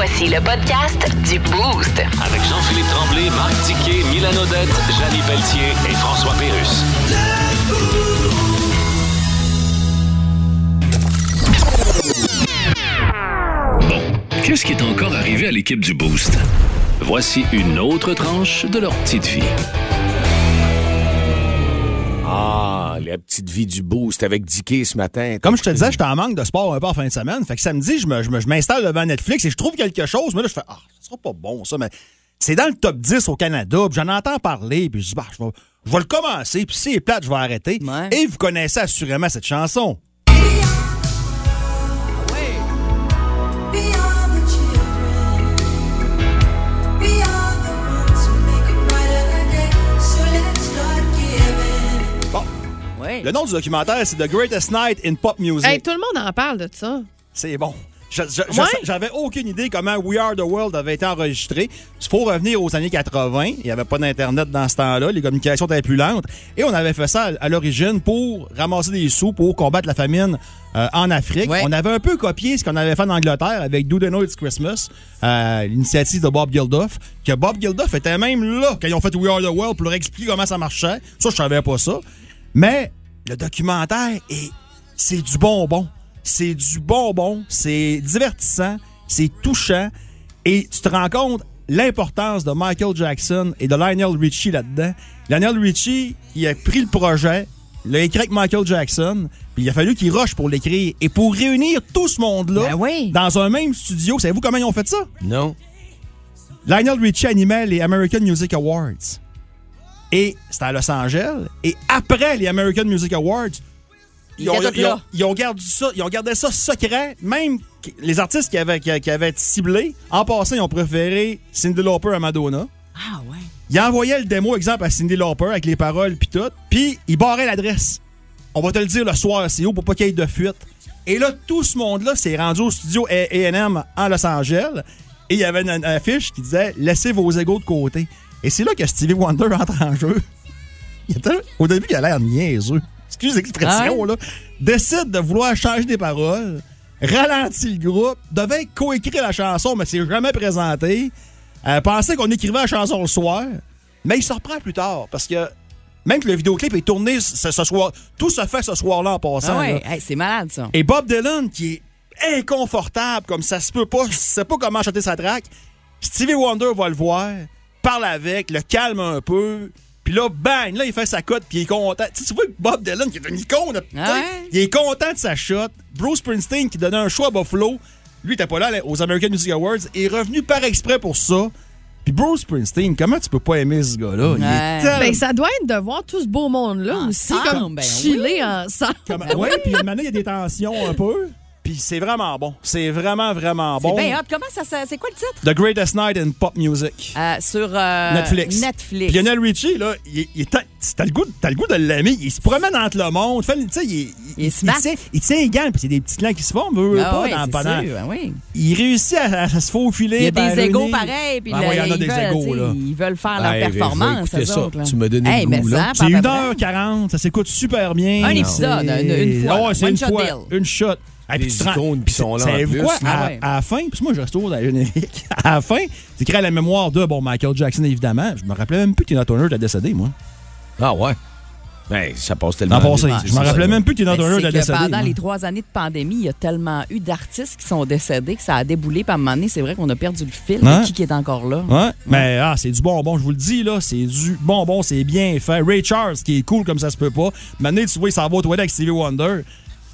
Voici le podcast du Boost. Avec Jean-Philippe Tremblay, Marc Tiquet, Milan Odette, Janine Pelletier et François Pérus. Bon, qu'est-ce qui est encore arrivé à l'équipe du Boost? Voici une autre tranche de leur petite vie. Ah, la petite vie du boost avec Dicky ce matin. Comme je te disais, j'étais en manque de sport un peu en fin de semaine. Fait que samedi, je me- je me- je m'installe devant Netflix et je trouve quelque chose. Mais là, je fais, ah, ça sera pas bon, ça. Mais c'est dans le top 10 au Canada. Puis j'en entends parler. Puis je dis, bah, je vais, je vais le commencer. Puis si c'est plate, je vais arrêter. Ouais. Et vous connaissez assurément cette chanson. Le nom du documentaire, c'est The Greatest Night in Pop Music. Hey, tout le monde en parle de ça. C'est bon. Ouais? J'avais aucune idée comment We Are the World avait été enregistré. Il faut revenir aux années 80. Il n'y avait pas d'Internet dans ce temps-là. Les communications étaient plus lentes. Et on avait fait ça à, à l'origine pour ramasser des sous pour combattre la famine euh, en Afrique. Ouais. On avait un peu copié ce qu'on avait fait en Angleterre avec Do They Know It's Christmas, euh, l'initiative de Bob Geldof. Que Bob Geldof était même là quand ils ont fait We Are the World pour leur expliquer comment ça marchait. Ça, je savais pas ça. Mais le documentaire est c'est du bonbon. C'est du bonbon, c'est divertissant, c'est touchant et tu te rends compte l'importance de Michael Jackson et de Lionel Richie là-dedans. Lionel Richie, il a pris le projet, l'a écrit avec Michael Jackson, puis il a fallu qu'il rush pour l'écrire. Et pour réunir tout ce monde-là Ben oui. dans un même studio, savez-vous comment ils ont fait ça? Non? Lionel Richie animait les American Music Awards. Et c'était à Los Angeles. Et après les American Music Awards, Il ils ont, était tout ils ont- là. ils ont gardé ça, ils ont gardé ça secret. Même les artistes qui avaient, qui, qui avaient été ciblés, en passant, ils ont préféré Cindy Lauper à Madonna. Ah, ouais. Ils envoyaient le démo, exemple, à Cindy Lauper avec les paroles puis tout. Puis ils barraient l'adresse. On va te le dire le soir, c'est où pour pas qu'il y ait de fuite. Et là, tout ce monde-là s'est rendu au studio A&M en Los Angeles. Et il y avait une, une affiche qui disait « Laissez vos égaux de côté ». Et c'est là que Stevie Wonder entre en jeu. Il au début, il a l'air niaiseux. Excuse l'expression, là. Décide de vouloir changer des paroles, ralentit le groupe, devait coécrire la chanson, mais s'est jamais présenté. Euh, pensait qu'on écrivait la chanson le soir, mais il se reprend plus tard parce que même que le vidéoclip est tourné ce, ce soir, tout se fait ce soir-là en passant. Ah, ouais. Hey, c'est malade, ça. Et Bob Dylan, qui est inconfortable, comme ça se peut pas, je sais pas comment chanter sa track. Stevie Wonder va le voir, parle avec, le calme un peu. Puis là, bang, là, il fait sa cote, puis il est content. Tu, sais, tu vois que Bob Dylan, qui est une icône, Ah ouais? il est content de sa shot. Bruce Springsteen, qui donnait un choix à Buffalo, lui, il était pas là là, aux American Music Awards, est revenu par exprès pour ça. Puis Bruce Springsteen, comment tu peux pas aimer ce gars-là? Il est Ouais. tellement- Ben, ça doit être de voir tout ce beau monde-là aussi, Ensemble, comme ben chiller ensemble. Comme- ouais, puis maintenant, il y a des tensions un peu. Puis c'est vraiment bon. C'est vraiment, vraiment C'est bon. bien hot. Comment ça, ça- c'est quoi le titre? The Greatest Night in Pop Music. Euh, sur euh, Netflix. Netflix. Puis Lionel Richie, là, il, il est- t'as le goût, t'as le goût de l'aimer. Il se promène entre le monde. Fait, tu sais, il, Il est smart. tient, il tient les gants, puis c'est des petits clans qui se font, veut, veut Ah pas, oui, dans, c'est pendant. sûr, ben oui. Il réussit à, à se faufiler. Il y a des égaux pareils, puis Ah ouais, il y en a ils, des veulent, égaux, tu sais, là. ils veulent faire leur Ouais, va- va performance. écouter eux ça. autres, là. Tu me donnes hey, le mais goût, ça, là. C'est pas vrai. 1h40, ça s'écoute super bien. Un épisode, une- une fois, Ah ouais, là. c'est One une shot fois, deal. une shot. Ah, puis Les tu te rends- icônes, puis ils sont là en Savez-vous quoi? À, ouais. à la fin, puis moi je retourne à la générique. À la fin, c'est écrit à la mémoire de bon, Michael Jackson, évidemment. Je me rappelais même plus que Tina Turner était décédée, moi. Ah ouais? Ben, ça passe tellement Dans passé. vite. Je me rappelais même plus que Tina Mais Turner c'est était que décédée. pendant moi. les trois années de pandémie, il y a tellement eu d'artistes qui sont décédés que ça a déboulé. Puis à un moment donné, c'est vrai qu'on a perdu le fil. Ouais. Qui, qui est encore là? Ouais, mais ah, c'est du bonbon, je vous le dis, là. C'est du bonbon, c'est bien fait. Ray Charles, qui est cool comme ça se peut pas. Maintenant, tu vois, il s'en va avec Stevie Wonder.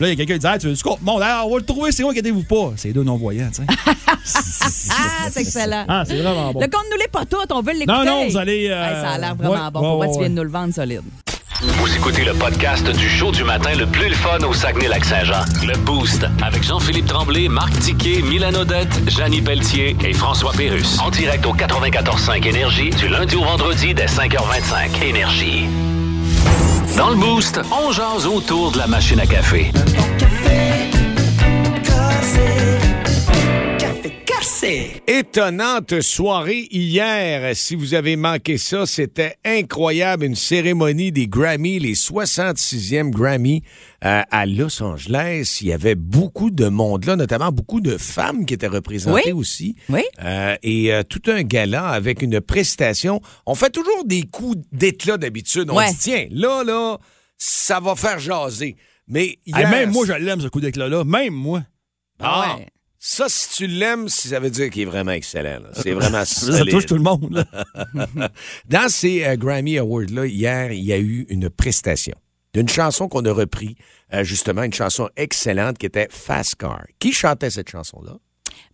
Là, il y a quelqu'un qui dit Ah, tu veux du compte? Bon, là, on va le trouver, c'est où, inquiétez-vous pas? C'est deux non-voyants, tu sais. Ah, c'est excellent. Ah, c'est vraiment bon. Le compte nous l'est pas tout, on veut l'écouter. Non, non, vous allez. euh, Hey, ça a l'air vraiment ouais, bon. ouais, Pourquoi ouais, tu viens de ouais. nous le vendre solide? Vous écoutez le podcast du show du matin le plus le fun au Saguenay-Lac-Saint-Jean. Le Boost avec Jean-Philippe Tremblay, Marc Tiquet, Milan Odette, Janine Pelletier et François Pérus. En direct au 94.5 Énergie du lundi au vendredi dès 5h25. Énergie. Dans le Boost, on jase autour de la machine à café. Étonnante soirée hier. Si vous avez manqué ça, c'était incroyable. Une cérémonie des Grammy, les 66e Grammy euh, à Los Angeles. Il y avait beaucoup de monde là, notamment beaucoup de femmes qui étaient représentées Oui. aussi. Oui. Euh, et euh, tout un gala avec une prestation. On fait toujours des coups d'éclat d'habitude. On Ouais. dit, tiens, là, là, ça va faire jaser. Mais Hey, même moi, je l'aime, ce coup d'éclat-là. Même moi. Ah, Ouais. Ça, si tu l'aimes, ça veut dire qu'il est vraiment excellent. là. C'est vraiment Ça solide. touche tout le monde. là. Dans ces euh, Grammy Awards-là, hier, il y a eu une prestation d'une chanson qu'on a repris, euh, justement, une chanson excellente qui était Fast Car. Qui chantait cette chanson-là?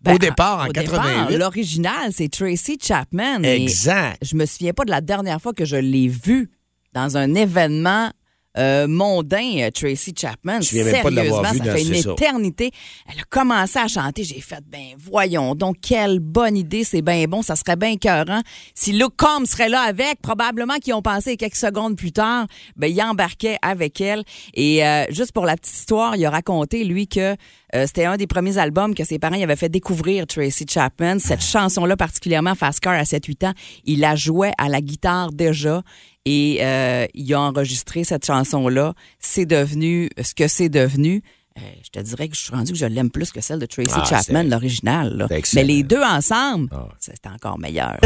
Ben, au départ, en au 88. départ, L'original, c'est Tracy Chapman. Et Exact. Je me souviens pas de la dernière fois que je l'ai vu dans un événement euh, mondain, euh, Tracy Chapman. Je me souviens même pas de l'avoir Sérieusement, vu ça dans- fait une c'est ça. éternité. Elle a commencé à chanter. J'ai fait, ben voyons donc, quelle bonne idée, c'est bien bon, ça serait bien écœurant. Si Luke Combs serait là avec, probablement qu'ils ont pensé quelques secondes plus tard, ben il embarquait avec elle. Et euh, juste pour la petite histoire, il a raconté, lui, que euh, c'était un des premiers albums que ses parents avaient fait découvrir Tracy Chapman. Cette chanson-là, particulièrement Fast Car à 7-8 ans, il la jouait à la guitare déjà. Et euh, il a enregistré cette chanson-là. C'est devenu ce que c'est devenu. Euh, je te dirais que je suis rendu que je l'aime plus que celle de Tracy Ah, Chapman, l'original. Mais les deux ensemble, Ah. c'est encore meilleur.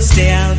Stay out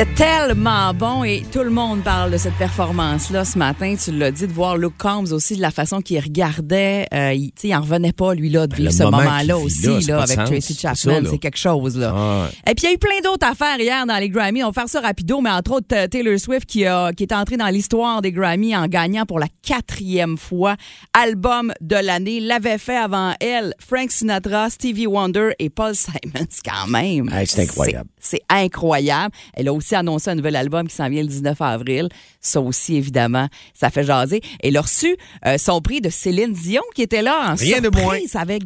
C'était tellement bon et tout le monde parle de cette performance-là ce matin. Tu l'as dit, de voir Luke Combs aussi, de la façon qu'il regardait. Euh, il, tu sais, il en revenait pas, lui, là, de vivre Ben, le ce moment moment-là vit aussi, là, là, avec sens. Tracy Chapman. là. C'est quelque chose, là. Ah ouais. Et puis, il y a eu plein d'autres affaires hier dans les Grammy. On va faire ça rapido, mais entre autres, euh, Taylor Swift qui, a, qui est entrée dans l'histoire des Grammy en gagnant pour la quatrième fois album de l'année. L'avait fait avant elle Frank Sinatra, Stevie Wonder et Paul Simons, quand même. Hey, c'est incroyable. C'est incroyable. Elle a aussi annoncé un nouvel album qui s'en vient le 19 avril. Ça aussi, évidemment, ça fait jaser. Elle a reçu euh, son prix de Céline Dion qui était là en Rien de moins. Ça avait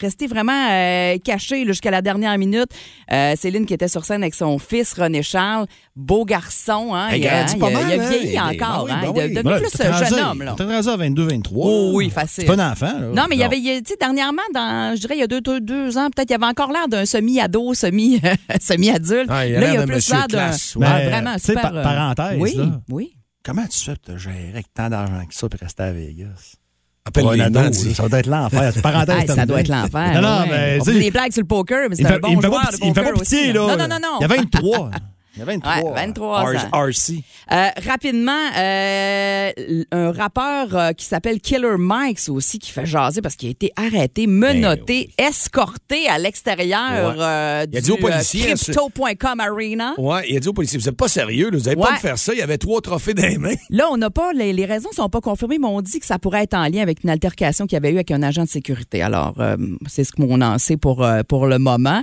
resté vraiment euh, caché jusqu'à la dernière minute. Euh, Céline qui était sur scène avec son fils René Charles. Beau garçon. Hein, Il il, a, pas il a- mal, il a hein? vieilli Il est- encore. ben oui, hein. ben il est oui. devenu plus jeune homme. Là. Rendu à 22, 23. Oh oui, facile. C'est pas un enfant. Là. Non, mais il y avait, il a- tu sais, dernièrement, dans, je dirais, il y a deux, deux, deux ans, peut-être, il y avait encore l'air d'un semi-ado, semi, semi-adulte. Ah, il a là, l'air il y a plus l'air d'un. Ah, vraiment, super. par- euh, parenthèse, Oui, là. oui. Comment tu fais pour te gérer avec tant d'argent que ça et rester à Vegas? Appelle les ça doit être l'enfer. C'est parenthèse. Hey, ça doit être l'enfer. Non, non, ouais. mais. On fait des blagues sur le poker, mais il c'est me un fait- bon il me fait joueur pas de pitié- il me fait poker pas pitié, aussi. là. Non, non, non, non. Il y a 23. Il y a 23. Ouais, 23 R- ans. RC. Euh, rapidement, euh, un rappeur euh, qui s'appelle Killer Mike aussi qui fait jaser parce qu'il a été arrêté, menotté, escorté à l'extérieur Ben Ouais. euh, du crypto.com arena. Ouais, il a dit aux policiers, vous êtes pas sérieux, là, vous allez pas me faire ça. Il y avait trois trophées dans les mains. Là, on n'a pas, les, les raisons sont pas confirmées, mais on dit que ça pourrait être en lien avec une altercation qu'il y avait eu avec un agent de sécurité. Alors, c'est ce qu'on en sait pour, pour le moment.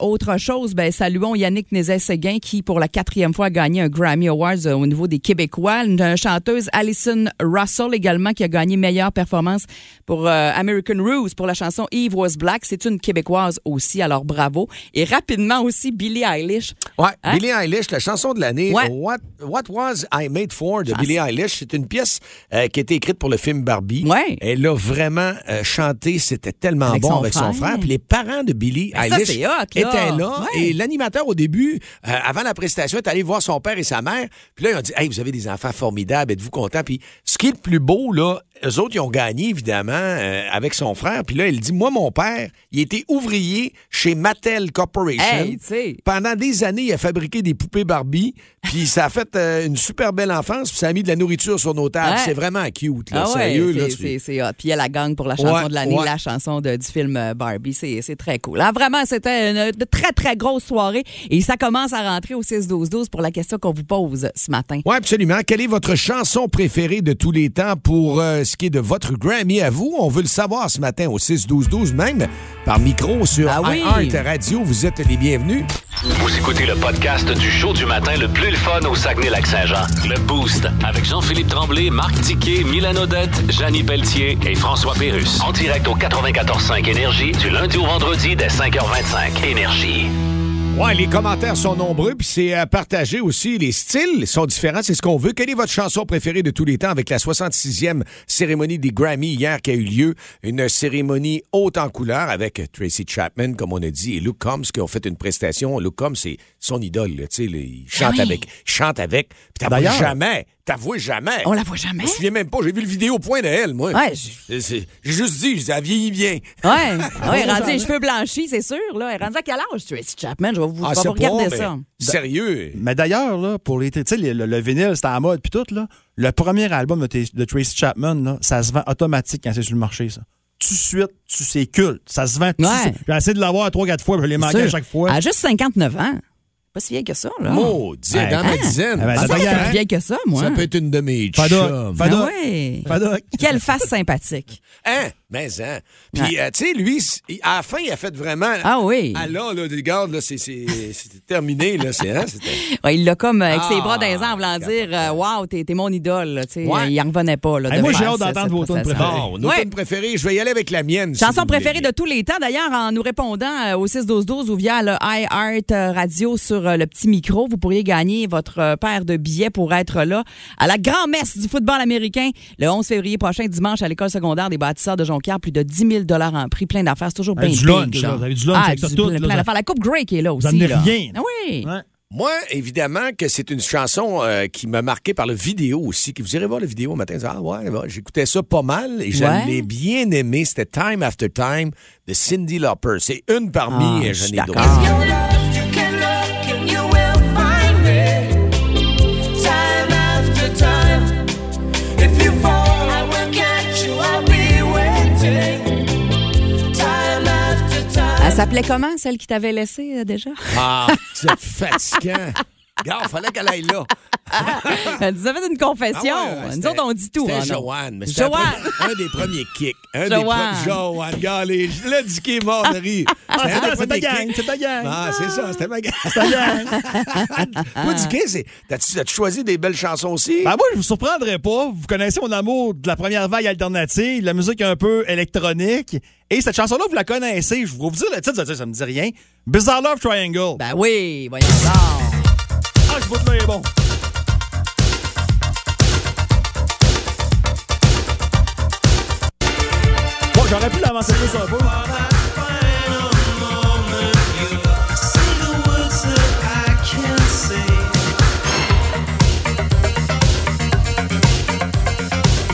Autre chose, ben, saluons Yannick Nézet-Séguin qui, pour la quatrième fois, a gagné un Grammy Awards euh, au niveau des Québécois. Une, chanteuse Alison Russell également qui a gagné meilleure performance pour euh, American Rose pour la chanson Eve Was Black. C'est une Québécoise aussi, alors bravo. Et rapidement aussi, Billie Eilish. Ouais, Hein? Billie Eilish, la chanson de l'année, Ouais. What, What Was I Made For de Ah, Billie Eilish. C'est une pièce euh, qui a été écrite pour le film Barbie. Ouais. Elle a vraiment euh, chanté, c'était tellement Avec bon son avec son frère. Puis les parents de Billie Ben, Eilish c'est hot, là. étaient là. Ouais. Et l'animateur, au début, euh, avant la prestation, est allé voir son père et sa mère. Puis là, ils ont dit Hey, vous avez des enfants formidables, êtes-vous content? Puis ce qui est le plus beau, là, eux autres, ils ont gagné, évidemment, euh, avec son frère. Puis là, il dit Moi, mon père, il était ouvrier chez Mattel Corporation. Hey. Pendant des années, appris à fabriquer des poupées Barbie, puis ça a fait euh, une super belle enfance, puis ça a mis de la nourriture sur nos tables. Ouais. C'est vraiment cute, là. Ah ouais, Sérieux, là. c'est- tu- c'est hot. Puis elle la gagne pour la chanson Ouais, de l'année, la chanson de- du film euh, Barbie. C'est très cool. Ah, vraiment, c'était une très, très grosse soirée. Et ça commence à rentrer au 6-12-12 pour la question qu'on vous pose ce matin. Oui, absolument. Quelle est votre chanson préférée de tous les temps pour euh, ce qui est de votre Grammy à vous? On veut le savoir ce matin au 6-12-12, même par micro sur Ah oui. Radio. Vous êtes les bienvenus. Vous écoutez le podcast du show du matin le plus le fun au Saguenay-Lac-Saint-Jean. Le Boost avec Jean-Philippe Tremblay, Marc Tiquet, Milan Odette, Janine Pelletier et François Pérus. En direct au 94.5 Énergie du lundi au vendredi dès 5h25. Énergie. Ouais, les commentaires sont nombreux, puis c'est à partager aussi. Les styles sont différents, c'est ce qu'on veut. Quelle est votre chanson préférée de tous les temps avec la 66e cérémonie des Grammy hier qui a eu lieu? Une cérémonie haute en couleur avec Tracy Chapman, comme on a dit, et Luke Combs qui ont fait une prestation. Luke Combs, c'est son idole, tu sais, il chante oui. avec, il chante avec, puis D'ailleurs- jamais, t'avoues jamais. On la voit jamais? Je me souviens même pas, j'ai vu le vidéo au point de elle, moi. Ouais, J'ai juste dit, elle vieillit bien. Ouais, ouais, rendu les cheveux blanchis, c'est sûr. Là. Elle est rendue à quel âge, Tracy Chapman? Je vais vous, Ah, je vais vous regarder pas, ça. mais Sérieux. Mais d'ailleurs, là, pour les. Tu sais, le, le vinyle, c'était en mode, puis tout, là. Le premier album de, Tracy Chapman, là, ça se vend automatique quand c'est sur le marché, ça. Tout de suite, tu c'est culte. Ça se vend tout de Ouais. suite. J'ai essayé de l'avoir trois, quatre fois, puis je l'ai manqué à chaque fois. Elle a juste 59 ans. Pas si vieille que ça, là. Maudit, Ouais. dans ma Hein? dizaine. Ah ben, Ah, ça plus vieille que ça, moi. Ça peut être une de mes chums. Fada- Ah ouais. Fadoc. Quelle face sympathique. Hein? Mais hein. Puis, euh, tu sais, lui, à la fin, il a fait vraiment. Ah oui. Ah là, là, regarde, là, c'est c'est- c'est terminé, là. C'est, hein, c'était- Ouais, il l'a comme, euh, avec Ah, ses bras dans les airs, en voulant dire euh, Wow, t'es t'es mon idole. là, tu sais. Ouais. Il en revenait pas. Là, Hey, moi, j'ai hâte d'entendre vos tunes préférées. Bon, nos Ouais. tunes préférées, je vais y aller avec la mienne. Chanson préférée de tous les temps, d'ailleurs, en nous répondant euh, au 6-12-12 ou via le iHeart Radio sur le petit micro, vous pourriez gagner votre paire de billets pour être là à la grand-messe du football américain le 11 février prochain, dimanche, à l'école secondaire des bâtisseurs de Jonquière. Plus de 10 000 en prix, plein d'affaires. C'est toujours Hey, bien du lunch. Vous avez du lunch Ah, avec ça du- tout, plein là, d'affaires. La Coupe Grey qui est là aussi. amenez là. rien. Ah oui. Ouais. Moi, évidemment, que c'est une chanson euh, qui m'a marqué par le vidéo aussi. Que vous irez voir la vidéo matin. vous allez dire, Ah ouais, ouais, j'écoutais ça pas mal et je Ouais. l'ai bien aimé. C'était Time After Time de Cindy Lauper. C'est une parmi, Ah, je j'en ai d'autres. S'appelait comment, celle qui t'avait laissé euh, déjà? Ah, c'est fatigant. Regarde, fallait qu'elle aille là. Elle nous a fait une confession. Ah ouais, nous autres, on dit tout. C'était hein? Joanne. mais c'était Joanne. un, des premiers kicks. Un des Joanne. premiers. Joanne, je l'ai dit qui est mort de rire. C'était un des C'est ta gang, kicks. c'est ta gang. Ah, c'est ça, c'était ma gang. C'est ta gang. Toi, Dicky, c'est- t'as-tu as-tu choisi des belles chansons aussi? Ben moi, je vous surprendrai pas. Vous connaissez mon amour de la première vague alternative, de la musique un peu électronique. Et cette chanson-là, vous la connaissez. Je vais vous dire le titre, vous dire, ça me dit rien. Bizarre Love Triangle. Ben oui, voyons donc. ah, ce bout-là est bon. Bon, j'aurais pu l'avancer plus un peu.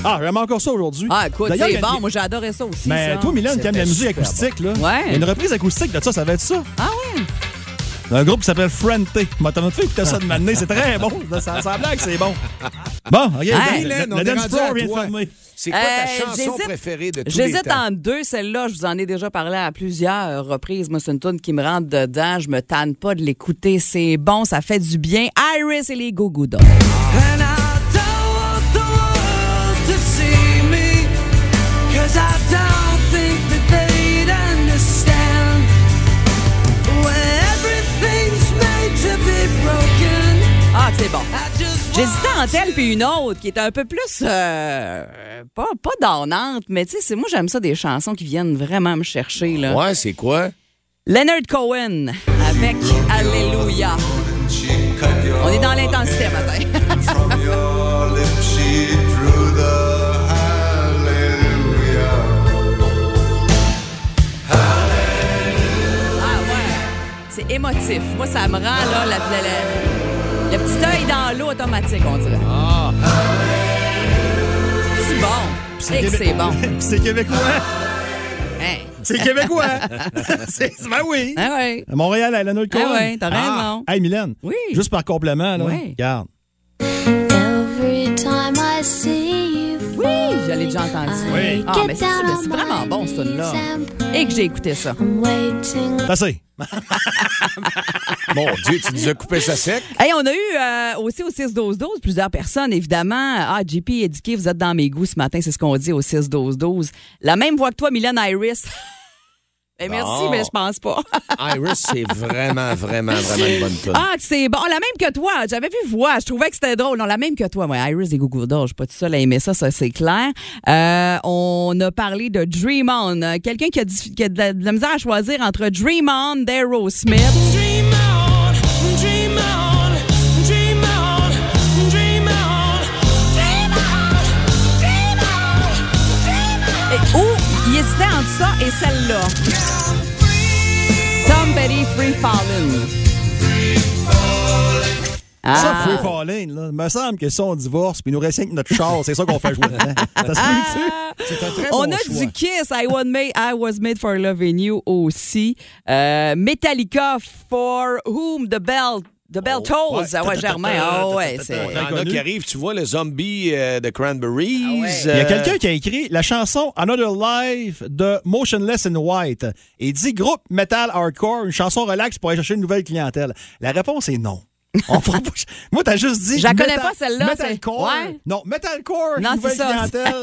Ah, j'aime encore ça aujourd'hui. Ah, écoute, c'est bon. Moi, j'ai adoré ça aussi. Mais ça. toi, Milan, qui aime la musique acoustique, là. Ouais. Une reprise acoustique de ça, ça va être ça. Ah ouais? Un groupe qui s'appelle Frente. M'a t'as fait écouter ça de matin, c'est très bon. Ça, ça blague, c'est bon. Bon, OK. Hey, le- le, on est dance floor vient de fermer. C'est quoi ta Euh, chanson j'hésite- préférée de tous les J'hésite en deux. Celle-là, je vous en ai déjà parlé à plusieurs reprises. Moi, c'est une tune qui me rentre dedans. Je me tanne pas de l'écouter. C'est bon, ça fait du bien. Iris et les Go puis une autre qui est un peu plus euh, pas pas donnante, mais tu sais, c'est- moi j'aime ça des chansons qui viennent vraiment me chercher là. Ouais, c'est quoi? Leonard Cohen avec Alléluia. On est dans l'intensité matin. Ah ouais. C'est émotif. Moi, ça me rend là, la- la- la- le petit œil dans l'eau automatique, on dirait. Ah, C'est bon. C'est que c'est bon. c'est québécois. Hein? C'est québécois. c'est, ben oui. Ah ouais. À Montréal, à Eleanor Ah Cohen. ouais, t'as raison. Hey, Mylène. Oui. Juste par complément, là. Oui. Regarde. Déjà entendu. Oui. Ah, mais c'est vraiment bon, ce tune-là. Et que j'ai écouté ça. C'est assez. Mon Dieu, tu nous as coupé ça sec. Hey, on a eu euh, aussi au 6-12-12 plusieurs personnes, évidemment. Ah, JP éduqué, vous êtes dans mes goûts ce matin, c'est ce qu'on dit au 6-12-12. La même voix que toi, Mylène Iris. Ben, merci, mais je pense pas. Iris, c'est vraiment, vraiment, vraiment une bonne tune. Ah, c'est bon. La même que toi. J'avais vu voix. Je trouvais que c'était drôle. Non, la même que toi. Ouais, Iris et Google. Je suis pas tout seul à aimer ça, ça c'est clair. Euh, on a parlé de Dream On. Euh, Quelqu'un qui a, du- qui a de, la, de la misère à choisir entre Dream On d'Aerosmith. Et celle-là. Tom Petty, Free Fallin'. Ah. Ça, Free Falling, là. Il me semble que si on divorce, puis il nous reste rien que notre char, c'est ça qu'on fait jouer. Ça? C'est un très On bon a choix. du Kiss, I was, made, I was made for loving you aussi. Euh, Metallica, For Whom the Bell, the bell Tolls. ouais. Ah ouais, Germain. Ah ouais, c'est... Il y en a qui arrivent, tu vois, le zombie euh, de Cranberries. Ah Il y a euh, quelqu'un qui a écrit la chanson Another Life de Motionless in White et dit groupe metal hardcore, une chanson relax pour aller chercher une nouvelle clientèle. La réponse est non. On fera pas- Moi, t'as juste dit. Je la connais pas, celle-là, Metalcore. Ouais. Non, metalcore, Non, nouvelle c'est ça. clientèle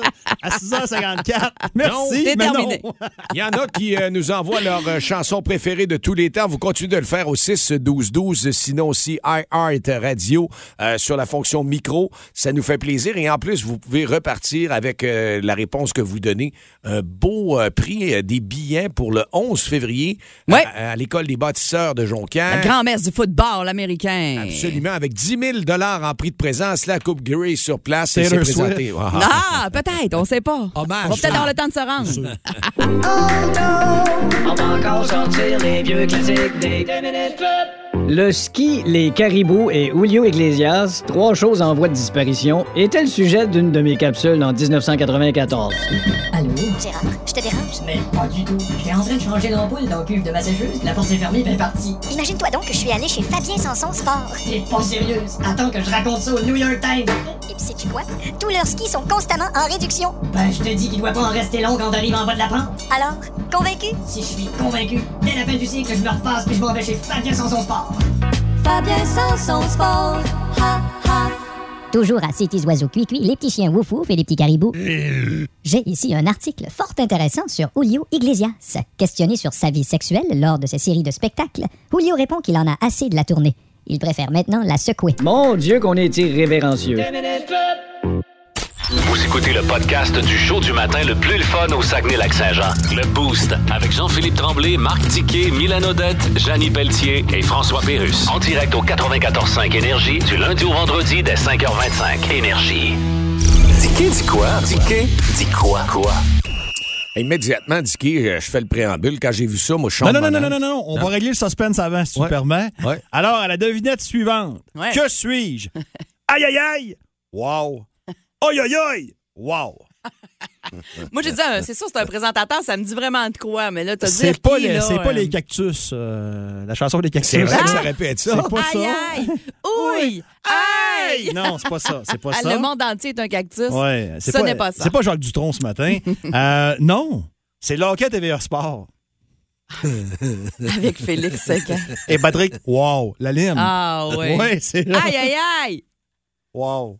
à 6h54. Merci. mais non. Il y en a qui euh, nous envoient leur euh, chanson préférée de tous les temps. Vous continuez de le faire au 6-12-12. Sinon aussi, iHeart Radio euh, sur la fonction micro. Ça nous fait plaisir. Et en plus, vous pouvez repartir avec euh, la réponse que vous donnez. Un beau euh, prix euh, des billets pour le 11 février Ouais. à, à l'École des bâtisseurs de Jonquière. La grand-messe du football américain. Absolument, avec 10 000 en prix de présence, la Coupe Gray sur place. et c'est présenté. Ah. Ah, peut-être, on sait pas. Hommage. On va peut-être avoir le temps de se rendre. On va encore sortir les vieux classiques des 2 minutes club. Le ski, les caribous et Julio Iglesias, trois choses en voie de disparition, était le sujet d'une de mes capsules en 1994. Allô? Gérard, je te dérange? Mais pas du tout. J'étais en train de changer l'ampoule dans le cuve de Massachusetts. La porte s'est fermée, ben partie. Imagine-toi donc que je suis allée chez Fabien Sanson Sport. T'es pas sérieuse. Attends que je raconte ça au New York Times. Et puis sais-tu quoi? Tous leurs skis sont constamment en réduction. Ben, je te dis qu'il doit pas en rester long quand t'arrives en bas de la pente. Alors, convaincu? Si je suis convaincu, dès la fin du cycle, je me repasse puis je m'en vais chez Fabien Sanson Sport. Fabien Sanson Sport. Ha, ha. Toujours à Cities Oiseaux Cuicui, les petits chiens wouf wouf et les petits caribous. J'ai ici un article fort intéressant sur Julio Iglesias. Questionné sur sa vie sexuelle lors de ses séries de spectacles, Julio répond qu'il en a assez de la tournée. Il préfère maintenant la secouer. Mon Dieu qu'on est irrévérencieux. Vous écoutez le podcast du show du matin le plus le fun au Saguenay-Lac-Saint-Jean. Le Boost avec Jean-Philippe Tremblay, Marc Tiquet, Milan Odette, Janine Pelletier et François Pérus. En direct au 94.5 Énergie du lundi au vendredi dès 5h25. Énergie. Tiquet dit quoi? Tiquet dit quoi? Quoi? Immédiatement, Dicky, euh, je fais le préambule. Quand j'ai vu ça, moi, je chante Non, non, non, non, âme. non, non, on va régler le suspense avant, si tu Ouais. me permets. Ouais. Alors, à la devinette suivante. Ouais. Que suis-je? aïe, aïe, aïe! Wow! Aïe, aïe, aïe! Wow! Moi, j'ai dit, ah, c'est sûr, c'est un présentateur, ça me dit vraiment de quoi, mais là, t'as dit. C'est pas, qui, les, là, c'est pas euh, les cactus, euh, la chanson des cactus. C'est vrai Ah! que ça répète ça. C'est pas Aïe, ça. aïe! Oui! Aïe! Non, c'est pas ça. C'est pas Ah, ça. Le monde entier est un cactus. Ouais, c'est Ce pas, n'est pas ça. C'est pas Jacques Dutronc ce matin. Euh, non, c'est Locket TVA Sport. Avec Félix Séquin. Et Patrick, wow, la lime. Ah, ouais. Ouais, c'est là. Aïe, aïe, aïe! Wow.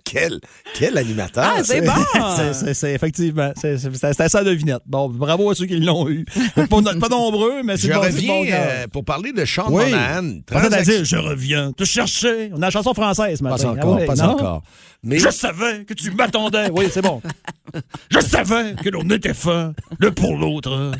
Quel, quel animateur. Ah, c'est bon! C'est- effectivement, c'est- c'est- c'était ça la devinette. Bon, bravo à ceux qui l'ont eu. Pas, pas nombreux, mais c'est Je bon, reviens cœur. euh, pour parler de Sean Oui. Monahan. Transac- dire, je reviens te chercher. On a la chanson française ce Pas encore, Ah ouais, pas non? encore. Mais Je savais que tu m'attendais. Oui, c'est bon. Je savais que l'on était fin, le pour l'autre.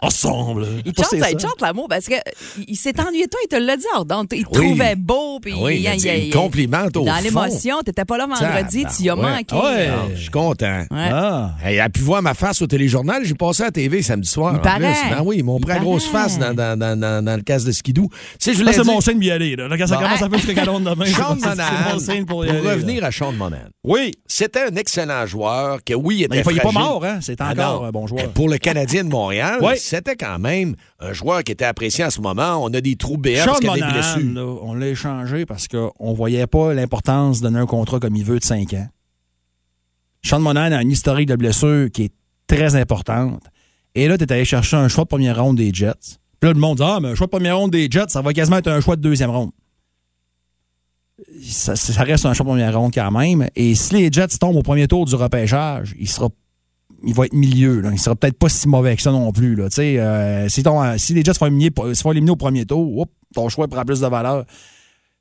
ensemble. Il chante, ça, il chante l'amour parce que euh, il, il s'est ennuyé de toi, il te l'a dit. hors d'onde. Il te Oui. trouvait beau. Puis Oui, il a dit, il complimente au Dans l'émotion, t'étais pas là vendredi, tu y as manqué. Ouais, je suis content. Ouais. Ah. Il a pu voir ma face au téléjournal. J'ai passé à la TV samedi soir. Il en paraît. plus. Ben oui, ils m'ont pris la grosse face dans, dans, dans, dans, dans le casque de skidoo. Tu sais, je c'est mon signe d'y aller. Là. Quand ça Bon. commence à faire galon de demain, Sean Monahan, mon signe pour, pour y aller. là. revenir à Sean Monahan. Oui. C'était un excellent joueur que, oui, il était Mais il n'est pas mort, hein? C'est Ah encore non. un bon joueur. Pour le Canadien de Montréal, c'était quand même un joueur qui était apprécié en ce moment. On a des trous béants parce qu'il y a des blessures. on l'a échangé parce qu'on ne voyait pas l'importance de donner un contrat comme il de 5 ans. Sean Monahan a une historique de blessure qui est très importante. Et là, tu es allé chercher un choix de première ronde des Jets. Puis là, le monde dit Ah, mais un choix de première ronde des Jets, ça va quasiment être un choix de deuxième ronde. Ça, reste un choix de première ronde quand même. Et si les Jets tombent au premier tour du repêchage, il sera il va être milieu. Là. Il sera peut-être pas si mauvais que ça non plus. Là. Euh, si, si les Jets se font éliminer, font éliminer au premier tour, ton choix prend plus de valeur.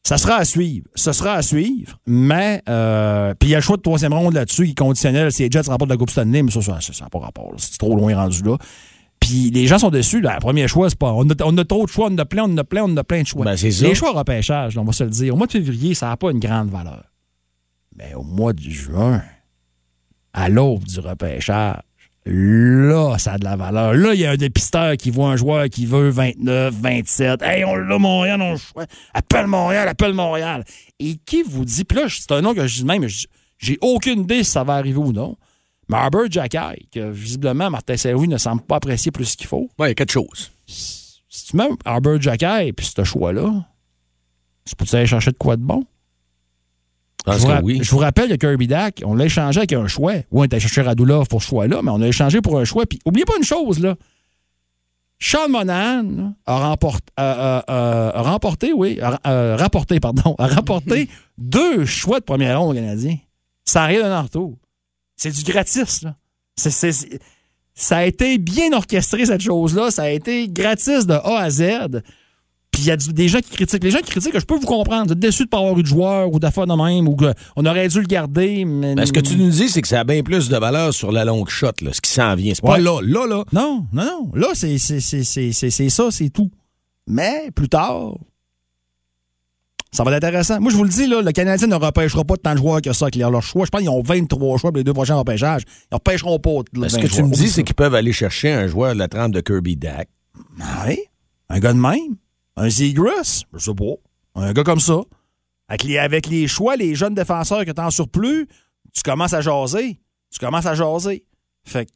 Ça sera à suivre. Ce sera à suivre. Mais, euh, puis il y a le choix de troisième ronde là-dessus qui est conditionnel. Si les Jets remportent la Coupe Stanley, mais ça, ça n'a pas rapport. C'est trop loin rendu là. Puis les gens sont. Là. Le premier choix, c'est pas. On a, on a trop de choix, on a plein, on a plein, on a plein de choix. Ben, c'est ça. les choix repêchage, on va se le dire. Au mois de février, ça n'a pas une grande valeur. Mais au mois de juin, à l'aube du repêchage, là, ça a de la valeur. Là, il y a un dépisteur qui voit un joueur qui veut 29, 27. Hey, on l'a, Montréal, on. Appelle Montréal, appelle Montréal. Et qui vous dit, puis là, c'est un nom que je dis même, je- j'ai aucune idée si ça va arriver ou non. Mais Arbor Jackay, que visiblement Martin Saint-Louis ne semble pas apprécier plus qu'il faut. Oui, il y a quelque chose. Si tu mets Arbor Jackay puis ce choix-là, tu peux aller chercher de quoi de bon? Je vous que ra- oui. je vous rappelle que Kirby Dak, on l'a échangé avec un choix. Oui, on était cherché Radulov pour ce choix-là, mais on a échangé pour un choix. Puis, oubliez pas une chose, là. Sean Monahan a, remporté, a- a- a remporté, oui, a, rapporté, pardon, a remporté deux choix de première ronde au Canadien. Ça n'a rien en retour. C'est du gratis, là. Ça a été bien orchestré, cette chose-là. Ça a été gratis de A à Z. Puis il y a des gens qui critiquent. Les gens qui critiquent, je peux vous comprendre. Vous êtes déçus de ne pas avoir eu de joueur ou d'affaires de même, ou qu'on aurait dû le garder. Mais... Ben, ce que tu nous dis, c'est que ça a bien plus de valeur sur la longue shot, là, ce qui s'en vient. C'est pas Ouais. là. Là, là. Non, non, non. Là, c'est ça, c'est tout. Mais plus tard, ça va être intéressant. Moi, je vous le dis, là, le Canadien ne repêchera pas tant de joueurs que ça avec leur choix. Je pense qu'ils ont 23 choix pour les deux prochains repêchages. Ils ne repêcheront pas. Ben, ce 20 que tu me dis, c'est qu'ils peuvent aller chercher un joueur de la trempe de Kirby Dak. Oui? Un gars de même? Un Zegras. Je sais pas. Un gars comme ça. Avec les, avec les choix, les jeunes défenseurs que tu en surplus, tu commences à jaser. Tu commences à jaser. Fait que,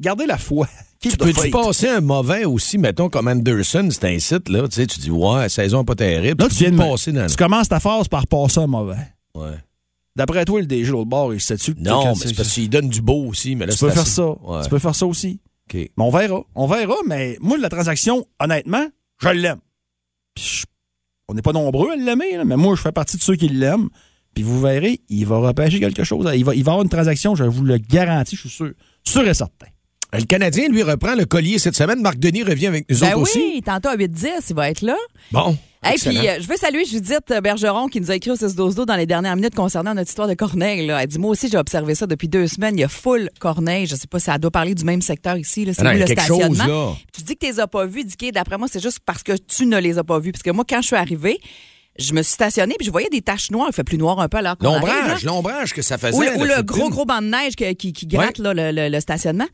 gardez la foi. Tu peux-tu passer un mauvais aussi, mettons, comme Anderson, c'est un site, là, tu sais, tu dis, ouais, saison pas terrible. Là, tu viens de passer dans Tu commences ta phase par passer un mauvais. Ouais. D'après toi, le DG l'autre bord, il sait-tu que Non, mais c'est parce qu'il donne du beau aussi. Mais là, tu peux faire ça. Ouais. Tu peux faire ça aussi. OK. Mais on verra. On verra, mais moi, la transaction, honnêtement, je l'aime. On n'est pas nombreux à l'aimer, là, mais moi, je fais partie de ceux qui l'aiment. Puis vous verrez, il va repêcher quelque chose. Il va, il va avoir une transaction, je vous le garantis, je suis sûr. Sûr et certain. Le Canadien, lui, reprend le collier cette semaine. Marc Denis revient avec nous Ben autres oui, aussi. tantôt à 8-10, il va être là. Bon. Hey, puis, euh, je veux saluer Judith Bergeron qui nous a écrit au 6 12 dans les dernières minutes concernant notre histoire de Corneille. Là. Elle dit Moi aussi, j'ai observé ça depuis deux semaines. Il y a full Corneille. Je sais pas si ça doit parler du même secteur ici. C'est Ah le chose, stationnement. là. Tu dis que tu les as pas vus, Dicky. D'après moi, c'est juste parce que tu ne les as pas vus. Parce que moi, quand je suis arrivée, je me suis stationnée puis je voyais des taches noires. Il fait plus noir un peu alors. L'ombrage, l'ombrage que ça faisait. Ou, le- ou gros, gros banc de neige que- qui, qui gratte là, le, le- le stationnement.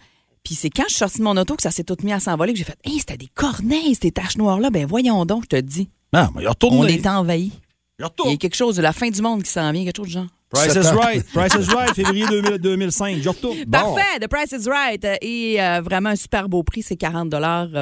Puis c'est quand je suis sortie de mon auto que ça s'est tout mis à s'envoler que j'ai fait Hey, c'était des corneilles, ces taches noires-là. Ben voyons donc, je te dis. Non, mais il retourne. On est envahi. Il Il retourne. y a quelque chose de la fin du monde qui s'en vient, quelque chose de genre. Price is right. Price is right, février 2000 2005. Je retourne. Parfait, The Price is Right. Euh, Et euh, vraiment un super beau prix, c'est 40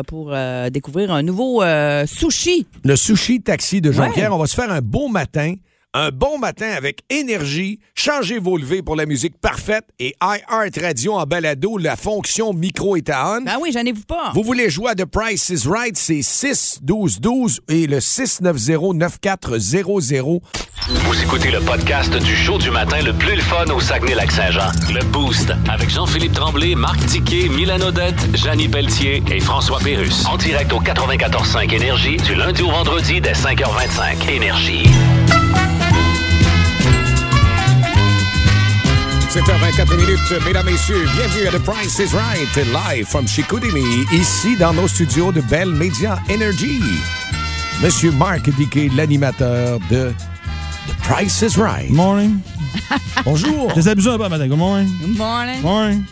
pour euh, découvrir un nouveau euh, sushi. Le sushi taxi de Jean-Pierre. Ouais. On va se faire un beau matin. Un bon matin avec énergie. Changez vos levées pour la musique parfaite. Et iHeart Radio en balado, la fonction micro est à on. Ben oui, j'en ai vous pas. Vous voulez jouer à The Price is Right, c'est 6-12-12 et le 690-9400. Vous écoutez le podcast du show du matin le plus le fun au Saguenay-Lac-Saint-Jean. Le Boost avec Jean-Philippe Tremblay, Marc Tiquet, Milan Odette, Janine Pelletier et François Pérus. En direct au 94.5 Énergie du lundi au vendredi dès 5h25. Énergie. 7h24 minutes, mesdames, messieurs, bienvenue à The Price is Right, live from Chicoutimi, ici dans nos studios de Bell Media Energy. Monsieur Marc Diquet, l'animateur de The Price is Right. Morning. Bonjour. T'es abusé un peu matin. Good morning. Good morning. Morning.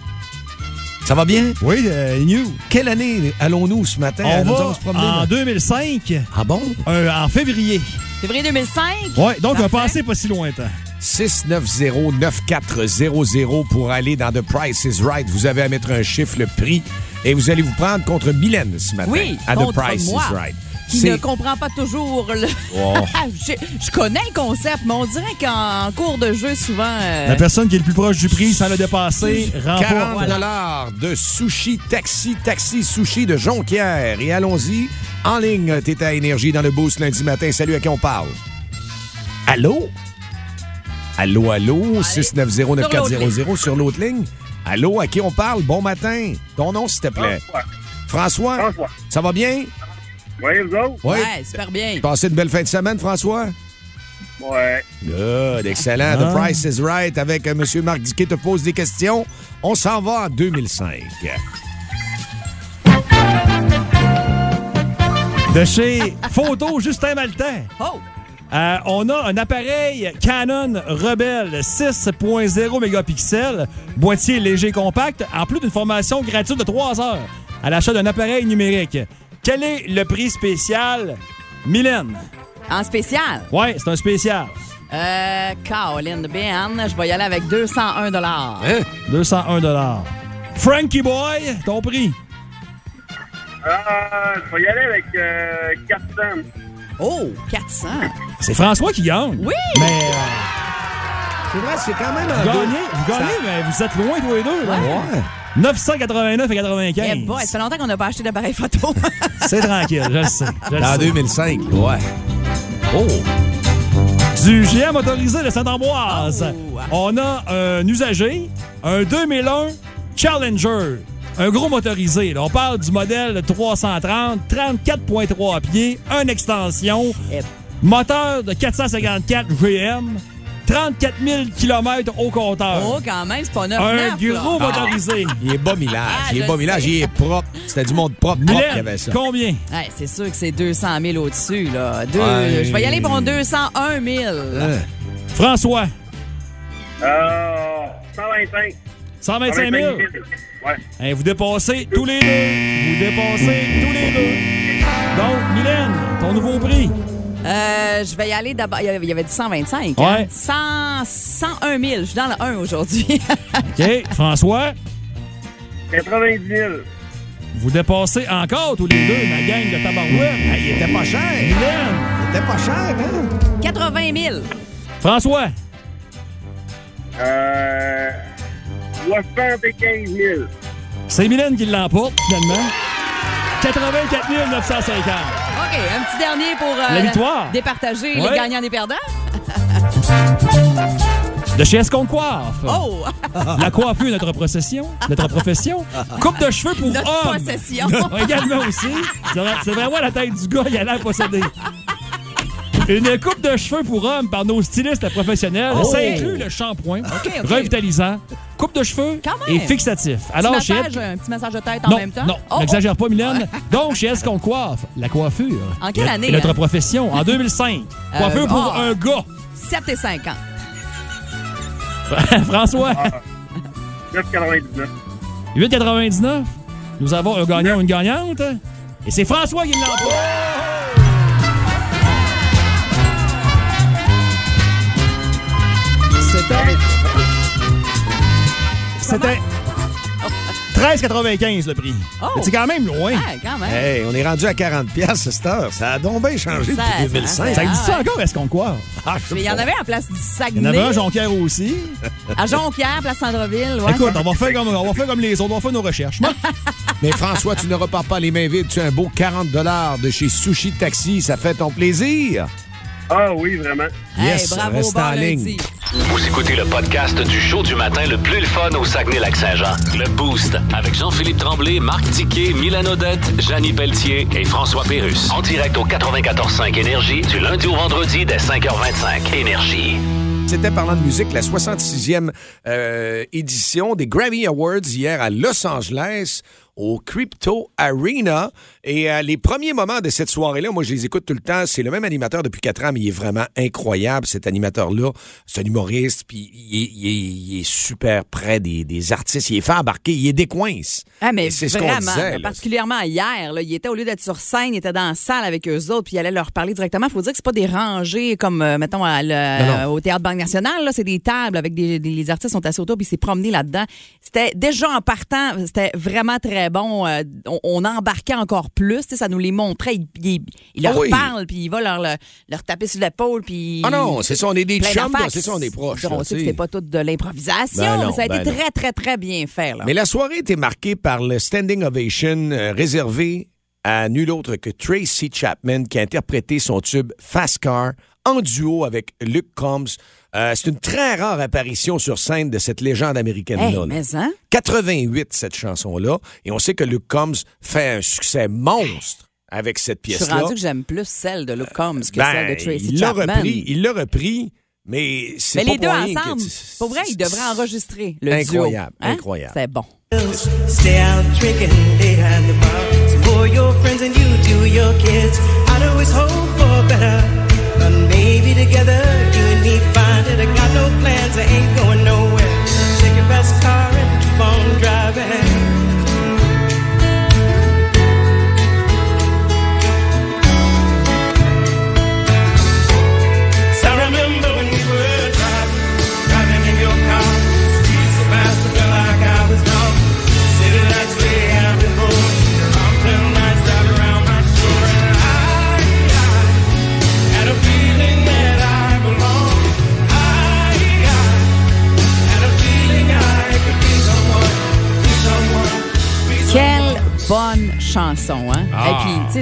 Ça va bien? Oui, euh, new. Quelle année allons-nous ce matin? On Nous va allons se promener en dans- 2005, Ah bon? euh, en février. Février 2005. Ouais, donc un Parfait. passé pas si lointain. 690-9400 pour aller dans The Price is Right. Vous avez à mettre un chiffre, le prix, et vous allez vous prendre contre Mylène ce matin Oui, à The Price moi. is Right. Qui ne comprend pas toujours le. Oh. je, je connais le concept, mais on dirait qu'en cours de jeu, souvent. euh, La personne qui est le plus proche du prix sans le dépasser 40 remporte. dollars de sushi taxi, taxi sushi de Jonquière. Et allons-y, en ligne, t'es à Énergie dans le boost lundi matin. Salut, à qui on parle? Allô? Allô, allô? 690-9400 sur l'autre ligne. Allô, à qui on parle? Bon matin. Ton nom, s'il te plaît. François? François? Ça va bien? Oui, vous autres? Oui. Ouais, super bien. Passez une belle fin de semaine, François? Ouais. Good, excellent. The Ah. Price is Right avec euh, M. Marc Diquet te pose des questions. On s'en va en 2005. De chez Photo Justin Maltais. Oh! Euh, on a un appareil Canon Rebel 6.0 mégapixels, boîtier léger compact, en plus d'une formation gratuite de 3 heures à l'achat d'un appareil numérique. Quel est le prix spécial, Mylène? En spécial? Ouais, c'est un spécial. Euh, Caroline Ben, je vais y aller avec 201 dollars. Hein? 201 Frankie Boy, ton prix? Euh, je vais y aller avec euh, 400. Oh, 400. C'est François qui gagne. Oui! Mais euh, C'est vrai, c'est quand même vous un gagnez, vous gagnez, mais vous êtes loin tous les deux. là. Ouais. 989 et 95. Eh boy, ça fait longtemps qu'on n'a pas acheté d'appareil photo. C'est tranquille, je le sais. je le Dans sais. 2005, ouais. Oh! Du géant motorisé de Saint-Ambroise. Oh. On a un usager, un 2001 Challenger. Un gros motorisé. là. On parle du modèle 330, 34.3 pieds, une extension, moteur de 454 GM, 34 000 km au compteur. oh, quand même, c'est pas neuf un là. gros motorisé. Il est bas millage. Ah, il est bas millage. Il est propre. C'était du monde propre, propre qui avait ça. combien? Ouais, c'est sûr que c'est 200 000 au-dessus, là. Deux-. Je vais y aller pour un 201 000. Hein? François, Euh, 125. 125 000. Ouais. Vous dépassez tous les deux. Vous dépassez tous les deux. Donc, Mylène, ton nouveau prix. Euh, je vais y aller d'abord. Il y avait- dit 125. hein? Ouais. 100, 101 000. Je suis dans le 1 aujourd'hui. OK. François, 90 000. vous dépassez encore tous les deux, ma gang de tabarouette. Hey, il était pas cher. Mylène, Il était pas cher, hein? 80 000. François, Euh, 75 000. c'est Mylène qui l'emporte, finalement. 84 950. OK, un petit dernier pour euh, La victoire. départager Ouais. les gagnants des perdants. De chez Escompte Coiffe? Oh! La coiffure, notre procession, notre profession. Coupe de cheveux pour Notre hommes. possession. Également aussi. C'est vrai- C'est vraiment la tête du gars, il a l'air possédé. Une coupe de cheveux pour hommes par nos stylistes professionnels. Oh. Ça inclut le shampoing, revitalisant, coupe de cheveux et fixatif. Petit Alors, chez massage, un petit massage de tête en non, même temps. non, Oh, n'exagère pas, Mylène. Donc, chez Est-ce qu'on coiffe? La coiffure. En quelle année, notre hein? profession, en 2005. Euh, Coiffure pour oh. un gars. oh, 7 et 50. François, 9,99. 8,99. Nous avons un gagnant ou une gagnante? Et c'est François qui l'emporte. C'était. C'était 13,95 le prix. Oh. C'est quand même loin. Ah, quand même. Hey, on est rendu à 40 pièces cette heure. Ça a donc bien changé Ça- depuis 2005. ça- Ça existe ça encore, est-ce qu'on croit? Ah, il y en avait à place du Il y Saguenay. en avait un à Jonquière aussi. À Jonquière, place Centreville. Ouais, Écoute, on va, faire comme, on va faire comme les autres, on va faire nos recherches. Moi, Mais François, tu ne repars pas les mains vides. Tu as un beau 40 de chez Sushi Taxi. Ça fait ton plaisir. Ah oui, vraiment. Hey, Yes, bravo, reste bon en lundi. ligne. Vous écoutez le podcast du show du matin le plus le fun au Saguenay-Lac-Saint-Jean. Le Boost avec Jean-Philippe Tremblay, Marc Tiquet, Milan Odette, Janine Pelletier et François Pérus. En direct au 94.5 Énergie du lundi au vendredi dès 5h25. Énergie. C'était parlant de musique, la 66e euh, édition des Grammy Awards hier à Los Angeles au Crypto Arena. Et euh, les premiers moments de cette soirée-là, moi, je les écoute tout le temps. C'est le même animateur depuis quatre ans, mais il est vraiment incroyable, cet animateur-là. C'est un humoriste, puis il est, il est- il est super près des, des artistes. Il est fait embarquer, il est décoince. Ah, mais c'est ce qu'on disait, là, particulièrement hier, là, il était au lieu d'être sur scène, il était dans la salle avec eux autres, puis il allait leur parler directement. Il faut dire que c'est pas des rangées comme, euh, mettons, à le- Non, au Théâtre Banque Nationale. C'est des tables avec des, des- les artistes sont assis autour, puis il s'est promené là-dedans. C'était déjà en partant, c'était vraiment très bon. Euh, on, on embarquait encore plus. Ça nous les montrait. Il, il- il leur Ah oui. parle, puis il va leur, leur, leur taper sur l'épaule. puis Ah non, c'est ça, on est des chums, c'est ça, on est proches, On là, sait que c'était pas tout de l'improvisation. Ben mais ça a ben été non. très, très, très bien fait. Là. Mais la soirée était marquée par le standing ovation euh, réservé à nul autre que Tracy Chapman qui a interprété son tube Fast Car en duo avec Luke Combs. Euh, c'est une très rare apparition sur scène de cette légende américaine-là. Hey, là. mais hein? 88, cette chanson-là. Et on sait que Luke Combs fait un succès monstre avec cette Je suis pièce-là. rendu que j'aime plus celle de Luke Combs que Ben, celle de Tracy il l'a Chapman. repris, il l'a repris, mais c'est Mais pas les deux ensemble, tu- pour vrai, ils devraient enregistrer le Incroyable, duo. Hein? incroyable. C'était bon. Stay out drinking the bar. So for your friends and you to your kids, I'd always hope for better. But maybe together, you and me find it. I got no plans, I ain't going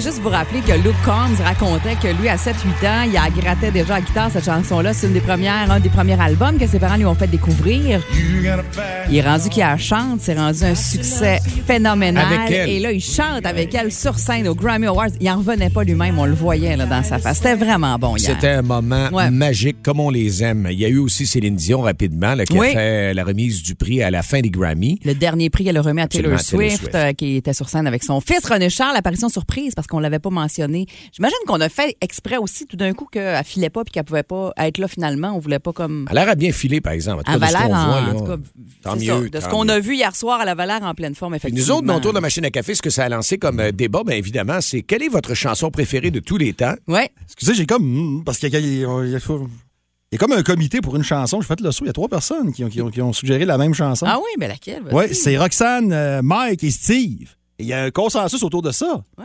sais, juste vous rappeler que Luke Combs racontait que lui, à 7-8 ans, il a gratté déjà à la guitare cette chanson-là. C'est une des premières, un des premiers albums que ses parents lui ont fait découvrir. Il est rendu qu'il la chante, c'est rendu un succès phénoménal. Avec elle. Et là, il chante avec elle sur scène au Grammy Awards. Il en revenait pas lui-même, on le voyait là, dans sa face. C'était vraiment bon hier. C'était un moment Ouais. magique, comme on les aime. Il y a eu aussi Céline Dion rapidement, là, qui Oui. a fait la remise du prix à la fin des Grammy. Le dernier prix qu'elle a remis à Taylor Swift, euh, qui était sur scène avec son fils René Charles, apparition surprise parce qu'on l'avait pas mentionné. J'imagine qu'on a fait exprès aussi tout d'un coup qu'elle filait pas puis qu'elle pouvait pas être là finalement. On voulait pas comme. Elle a l'air à bien filer, par exemple. En tout À cas, de ce Valère, qu'on en, tout cas, tant mieux. ça. De ce qu'on a vu hier soir à la Valère en pleine forme, Puis effectivement. nous autres, dans tour de machine à café, ce que ça a lancé comme euh, débat, bien évidemment, c'est quelle est votre chanson préférée de tous les temps? Ouais. Excusez, j'ai comme. hmm, Parce qu'il y a, il y a- il y a- il y a comme un comité pour une chanson. J'ai fait le saut. Il y a trois personnes qui ont, qui ont- qui ont suggéré la même chanson. Ah oui, mais laquelle? Oui, c'est Roxane, euh, Mike et Steve. Et Il y a un consensus autour de ça. Ouais,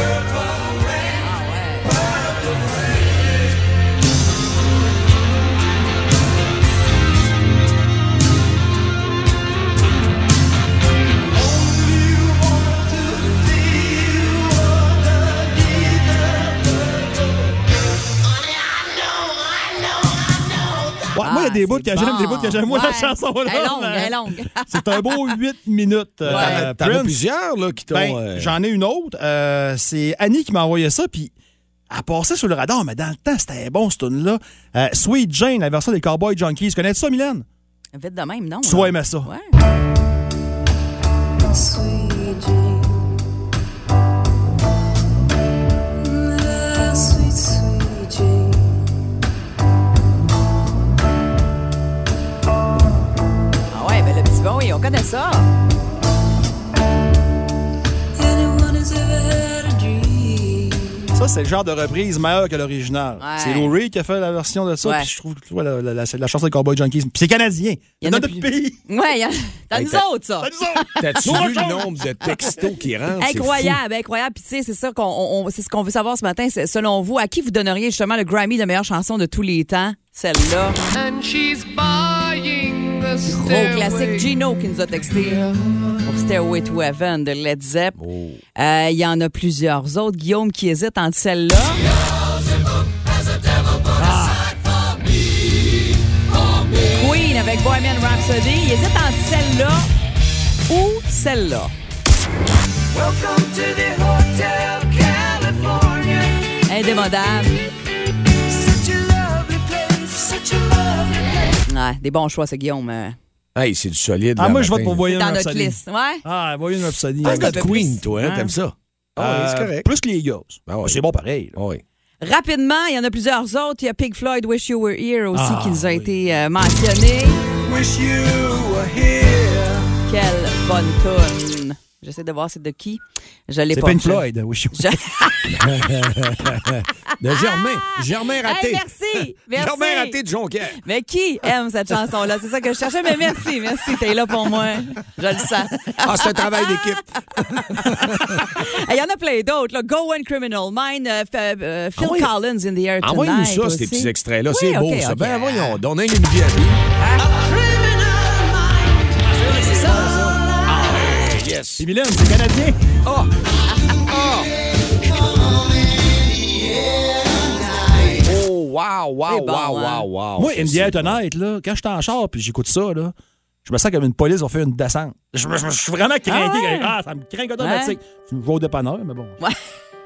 world. Moi, il y a des bouts que j'aime, des bouts que j'aime. Moi, la Ouais. chanson-là. Elle est longue, elle est longue. C'est un beau 8 minutes. euh, t'en as plusieurs, là, qui t'ont, Ben, euh, J'en ai une autre. Euh, c'est Annie qui m'a envoyé ça, puis elle passait sur le radar, mais dans le temps, c'était bon, cette tune-là. Euh, Sweet Jane, la version des Cowboy Junkies. Connais-tu ça, Mylène? Vite de même, non? Tu là. vas aimer ça. Ouais. Sweet, ben bon, oui, on connaît ça. Ça, c'est le genre de reprise meilleure que l'original. Ouais. C'est Lou qui a fait la version de ça, Ouais. puis je trouve que ouais, la, la, la, la chanson des Cowboy Junkies. Puis c'est canadien. Il y en dans a notre plus. pays. Ouais, y a- dans Hey, nous t'as- autres, ça. T'as-tu Nous vu le nombre de textos qui rentrent? Incroyable, incroyable. Puis tu sais, c'est ça qu'on, on- on- c'est ce qu'on veut savoir ce matin. C'est, selon vous, à qui vous donneriez justement le Grammy de meilleure chanson de tous les temps? Celle-là. And she's buying Gros classique. Gino qui nous a texté pour Stairway to Heaven de Led Zepp. Oh. Euh, Il y en a plusieurs autres. Guillaume qui hésite entre celle-là. Ah. Queen avec Bohemian Rhapsody. Il hésite entre celle-là ou celle-là. Indémodable. Ouais, des bons choix, c'est Guillaume. euh. Hey, c'est du solide. Ah, là, moi, je vote pour Bohemian Dans notre liste. Ouais. Ah, Bohemian Rhapsody. C'est notre un peu queen, toi, hein, t'aimes ça? Ah, Euh, oui, c'est correct. Plus que les Eagles. Ah ouais. C'est bon pareil. Ah oui. Rapidement, il y en a plusieurs autres. Il y a Pink Floyd, Wish You Were Here aussi, Ah, qui nous a oui. été euh, mentionné. Wish you were here. Quelle bonne tune. J'essaie de voir c'est de qui. Je l'ai C'est pas. Pink Je- Floyd. Oui, je- De Germain. Germain raté. Hey, merci. Merci. Germain raté de Jonquière. Mais qui aime cette chanson-là? C'est ça que je cherchais. Mais merci, merci. T'es là pour moi. Je le sens. Ah, c'est un travail d'équipe. Il y en a plein d'autres. là. Go One Criminal Mind, euh, f- euh, Phil Ah oui. Collins in the Air Tonight. Envoie-nous ça, aussi. ces petits extraits-là. Oui, c'est beau, ça. Ben, voyons, donne une vie à yes. C'est Mylène, c'est canadien. Ah! Ah! Oh, wow, wow, bon, wow, hein? wow, wow. Moi, c'est est honnête, là, quand je suis en char puis j'écoute ça, là, je me sens comme une police, on fait une descente. Je, me- je me- je suis vraiment craqué. Ah ouais? Ah, ça me craint automatique. Je vais au dépanneur, mais bon. Ouais.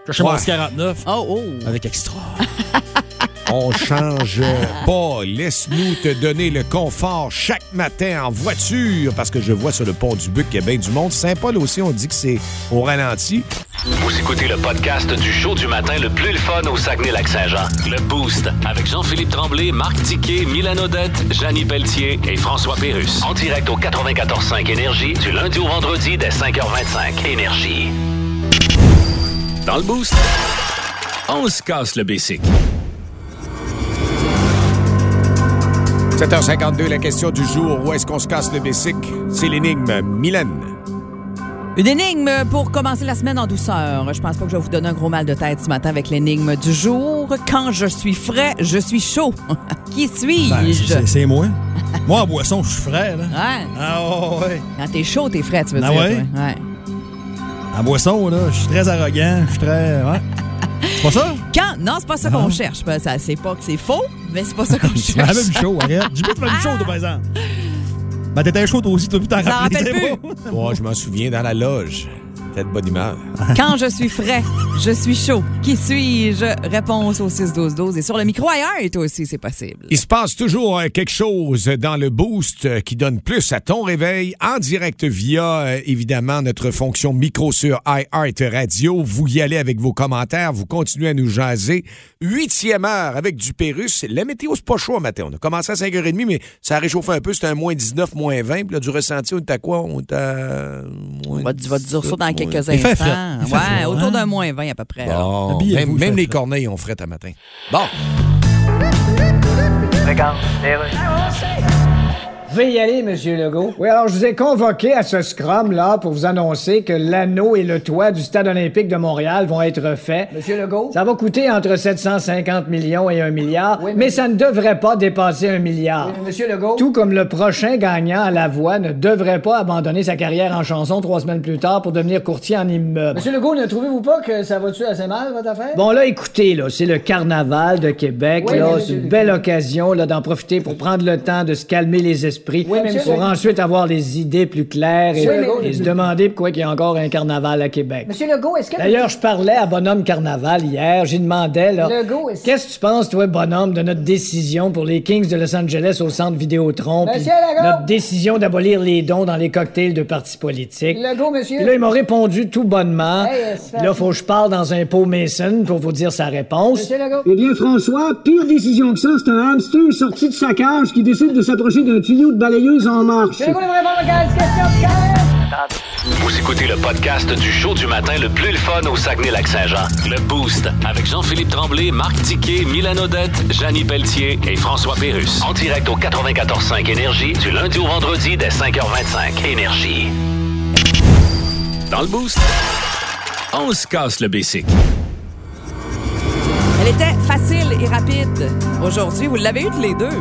Je mon Ouais. 49 Oh, oh. avec extra. On change pas. Laisse-nous te donner le confort chaque matin en voiture parce que je vois sur le pont du Buc qu'il y a bien du monde. Saint-Paul aussi, on dit que c'est au ralenti. Vous écoutez le podcast du show du matin le plus le fun au Saguenay-Lac-Saint-Jean. Le Boost avec Jean-Philippe Tremblay, Marc Tiquet, Milan Odette, Janine Pelletier et François Pérus. En direct au 94.5 Énergie du lundi au vendredi dès 5h25. Énergie. Dans le Boost, on se casse le basic. 7h52, la question du jour. Où est-ce qu'on se casse le basic? C'est l'énigme. Mylène. Une énigme pour commencer la semaine en douceur. Je pense pas que je vais vous donner un gros mal de tête ce matin avec l'énigme du jour. Quand je suis frais, je suis chaud. Qui suis-je? Ben, c'est- moi. Moi, en boisson, je suis frais, là. Ouais. Ah, ouais. Quand t'es chaud, t'es frais, tu veux Ah dire. ouais? toi. Ouais. En boisson, là, je suis très arrogant. Je suis très. Ouais. C'est pas ça? Quand? Non, c'est pas ça qu'on cherche. Ben, ça- C'est pas que c'est faux, mais c'est pas ça qu'on cherche. même chaud, arrête. J'ai pas tu m'as même chaud, toi, par exemple. Ben, t'étais chaud, toi aussi, t'as pu t'en Ça rappeler. rappelle c'est plus? bon. Oh, je m'en souviens dans la loge. T'es de bonne humeur. Quand je suis frais, je suis chaud. Qui suis-je? Réponse au 6-12-12. Et sur le micro ailleurs, toi aussi, c'est possible. Il se passe toujours euh, quelque chose dans le boost euh, qui donne plus à ton réveil en direct via, euh, évidemment, notre fonction micro sur iHeart Radio. Vous y allez avec vos commentaires, vous continuez à nous jaser. Huitième heure avec du Pérus. La météo, c'est pas chaud matin. On a commencé à 5h30, mais ça a réchauffé un peu. C'était un moins 19, moins 20. Puis là, du ressenti, on est à quoi? On est à... On va, te dire ça dans quelques Il fait instants. Il fait Ouais, frais, autour hein? d'un moins 20 à peu près. Bon, Habillez-vous, même, même les corneilles ont fret à matin. Bon. Vous pouvez y aller, Monsieur Legault. Oui, alors je vous ai convoqué à ce scrum-là pour vous annoncer que l'anneau et le toit du Stade olympique de Montréal vont être faits. Monsieur Legault? Ça va coûter entre 750 millions et un milliard, mais ça ne devrait pas dépasser un milliard. Monsieur Legault? Tout comme le prochain gagnant à la voix ne devrait pas abandonner sa carrière en chanson trois semaines plus tard pour devenir courtier en immeuble. Monsieur Legault, ne trouvez-vous pas que ça va-tu assez mal, votre affaire? Bon, là, écoutez, là, c'est le carnaval de Québec, Oui, là. C'est une belle occasion, là, d'en profiter pour prendre le temps de se calmer les esprits. Oui, mais monsieur- pour ensuite avoir les idées plus claires et, se demander pourquoi il y a encore un carnaval à Québec. Monsieur Legault, est-ce que... D'ailleurs, je parlais à Bonhomme Carnaval hier. J'y demandais, là. Qu'est-ce que tu penses, toi, Bonhomme, de notre décision pour les Kings de Los Angeles au centre Vidéotron? puis Monsieur Legault! Notre décision d'abolir les dons dans les cocktails de partis politiques? Legault, monsieur. Puis là, il m'a répondu tout bonnement. Hey, là, faut que je parle dans un pot Mason pour vous dire sa réponse. Monsieur Legault. Eh bien, François, pire décision que ça, c'est un hamster sorti de sa cage qui décide de s'approcher d'un tuyau de balayeuse en marche. Monsieur Legault, il va répondre à 15 questions. 15. Vous écoutez le podcast du show du matin le plus le fun au Saguenay-Lac-Saint-Jean. Le Boost avec Jean-Philippe Tremblay, Marc Tiquet, Milan Odette, Janine Pelletier et François Pérus. En direct au 94.5 Énergie du lundi au vendredi dès 5h25. Énergie. Dans le Boost, on se casse le basic. Elle était facile et rapide. Aujourd'hui, vous l'avez eu tous les deux.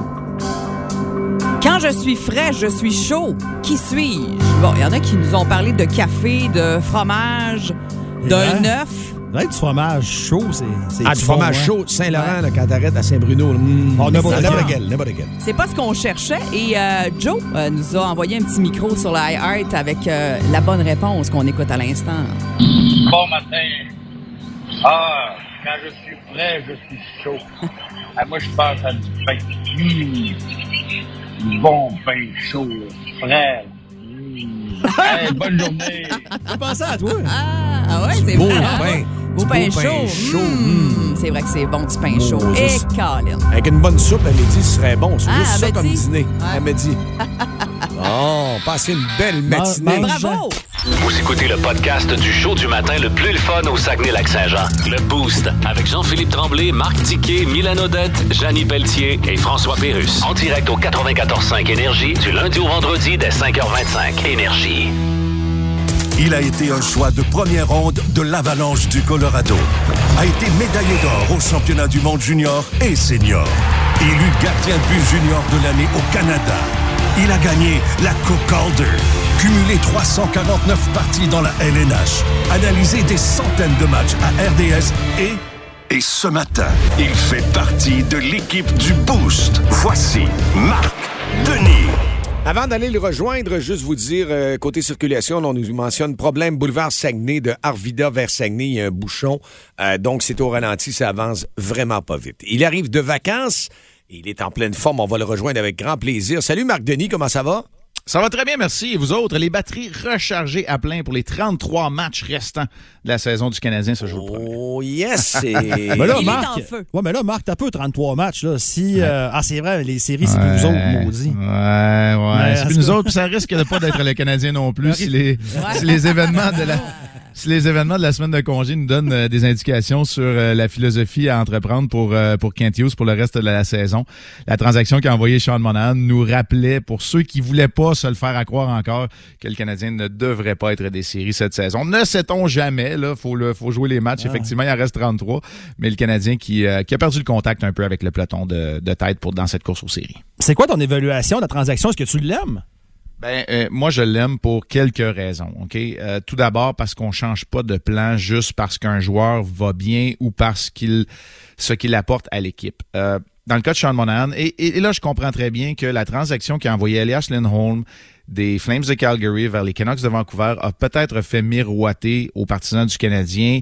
Je suis frais, je suis chaud. Qui suis-je? Bon, il y en a qui nous ont parlé de café, de fromage, d'un œuf. Ouais, du fromage chaud, c'est. Ah, du bon, fromage hein. chaud de Saint-Laurent, là, quand t'arrêtes à Saint-Bruno. là, mm, Oh. C'est pas ce qu'on cherchait. Et euh, Joe euh, nous a envoyé un petit micro sur la iHeart avec euh, la bonne réponse qu'on écoute à l'instant. Bon matin. Ah, quand je suis frais, je suis chaud. Ah, moi, je pense à du pain. Mmh. Bon pain chaud, là, frais. Mm. Hey, bonne journée. Je pensais à toi. Ah, ah ouais, c'est vrai. pain. Beau pain beau pain chaud. chaud. Mmh, C'est vrai que c'est bon du pain chaud. Et Moses. Colin. Avec une bonne soupe à midi, ce serait bon. C'est Ah, juste ça comme dîner. Ouais. À midi. Oh, passez une belle matinée. Bravo! Vous écoutez le podcast du show du matin le plus le fun au Saguenay-Lac-Saint-Jean. Le Boost avec Jean-Philippe Tremblay, Marc Tiquet, Milan Odette, Janine Pelletier et François Pérus. En direct au 94.5 Énergie du lundi au vendredi dès 5h25. Énergie. Il a été un choix de première ronde de l'Avalanche du Colorado. A été médaillé d'or au championnat du monde junior et senior. Élu gardien de but junior de l'année au Canada. Il a gagné la Coupe Calder. Cumulé 349 parties dans la LNH. Analysé des centaines de matchs à RDS et... Et ce matin, il fait partie de l'équipe du Boost. Voici Marc Denis. Avant d'aller le rejoindre, juste vous dire, euh, côté circulation, on nous mentionne problème boulevard Saguenay de Arvida vers Saguenay. Il y a un bouchon. Euh, donc, c'est au ralenti. Ça avance vraiment pas vite. Il arrive de vacances. Il est en pleine forme. On va le rejoindre avec grand plaisir. Salut Marc Denis, comment ça va? Ça va très bien, merci. Et vous autres, les batteries rechargées à plein pour les 33 matchs restants de la saison du Canadien ce jour. Oh yes! Mais là, Marc, ouais, mais là, Marc, t'as peu 33 matchs. Là. Si, euh, ah, c'est vrai, les séries, c'est plus nous autres, maudits. Ouais, ouais. C'est plus nous autres, puis ça risque de pas d'être le Canadien non plus si les, si les événements de la. Si les événements de la semaine de congé nous donnent euh, des indications sur euh, la philosophie à entreprendre pour euh, pour Kent Hughes pour le reste de la saison, la transaction qu'a envoyé Sean Monahan nous rappelait pour ceux qui voulaient pas se le faire à croire encore que le Canadien ne devrait pas être des séries cette saison. Ne sait-on jamais là, faut le faut jouer les matchs. Ah. Effectivement, il en reste 33, mais le Canadien qui euh, qui a perdu le contact un peu avec le peloton de, de tête pour dans cette course aux séries. C'est quoi ton évaluation de la transaction? Est-ce que tu l'aimes? Ben, euh, moi, je l'aime pour quelques raisons. Euh, tout d'abord parce qu'on change pas de plan juste parce qu'un joueur va bien ou parce qu'il ce qu'il apporte à l'équipe. Euh, dans le cas de Sean Monahan, et, et- et là, je comprends très bien que la transaction qui a envoyé Elias Lindholm des Flames de Calgary vers les Canucks de Vancouver a peut-être fait miroiter aux partisans du Canadien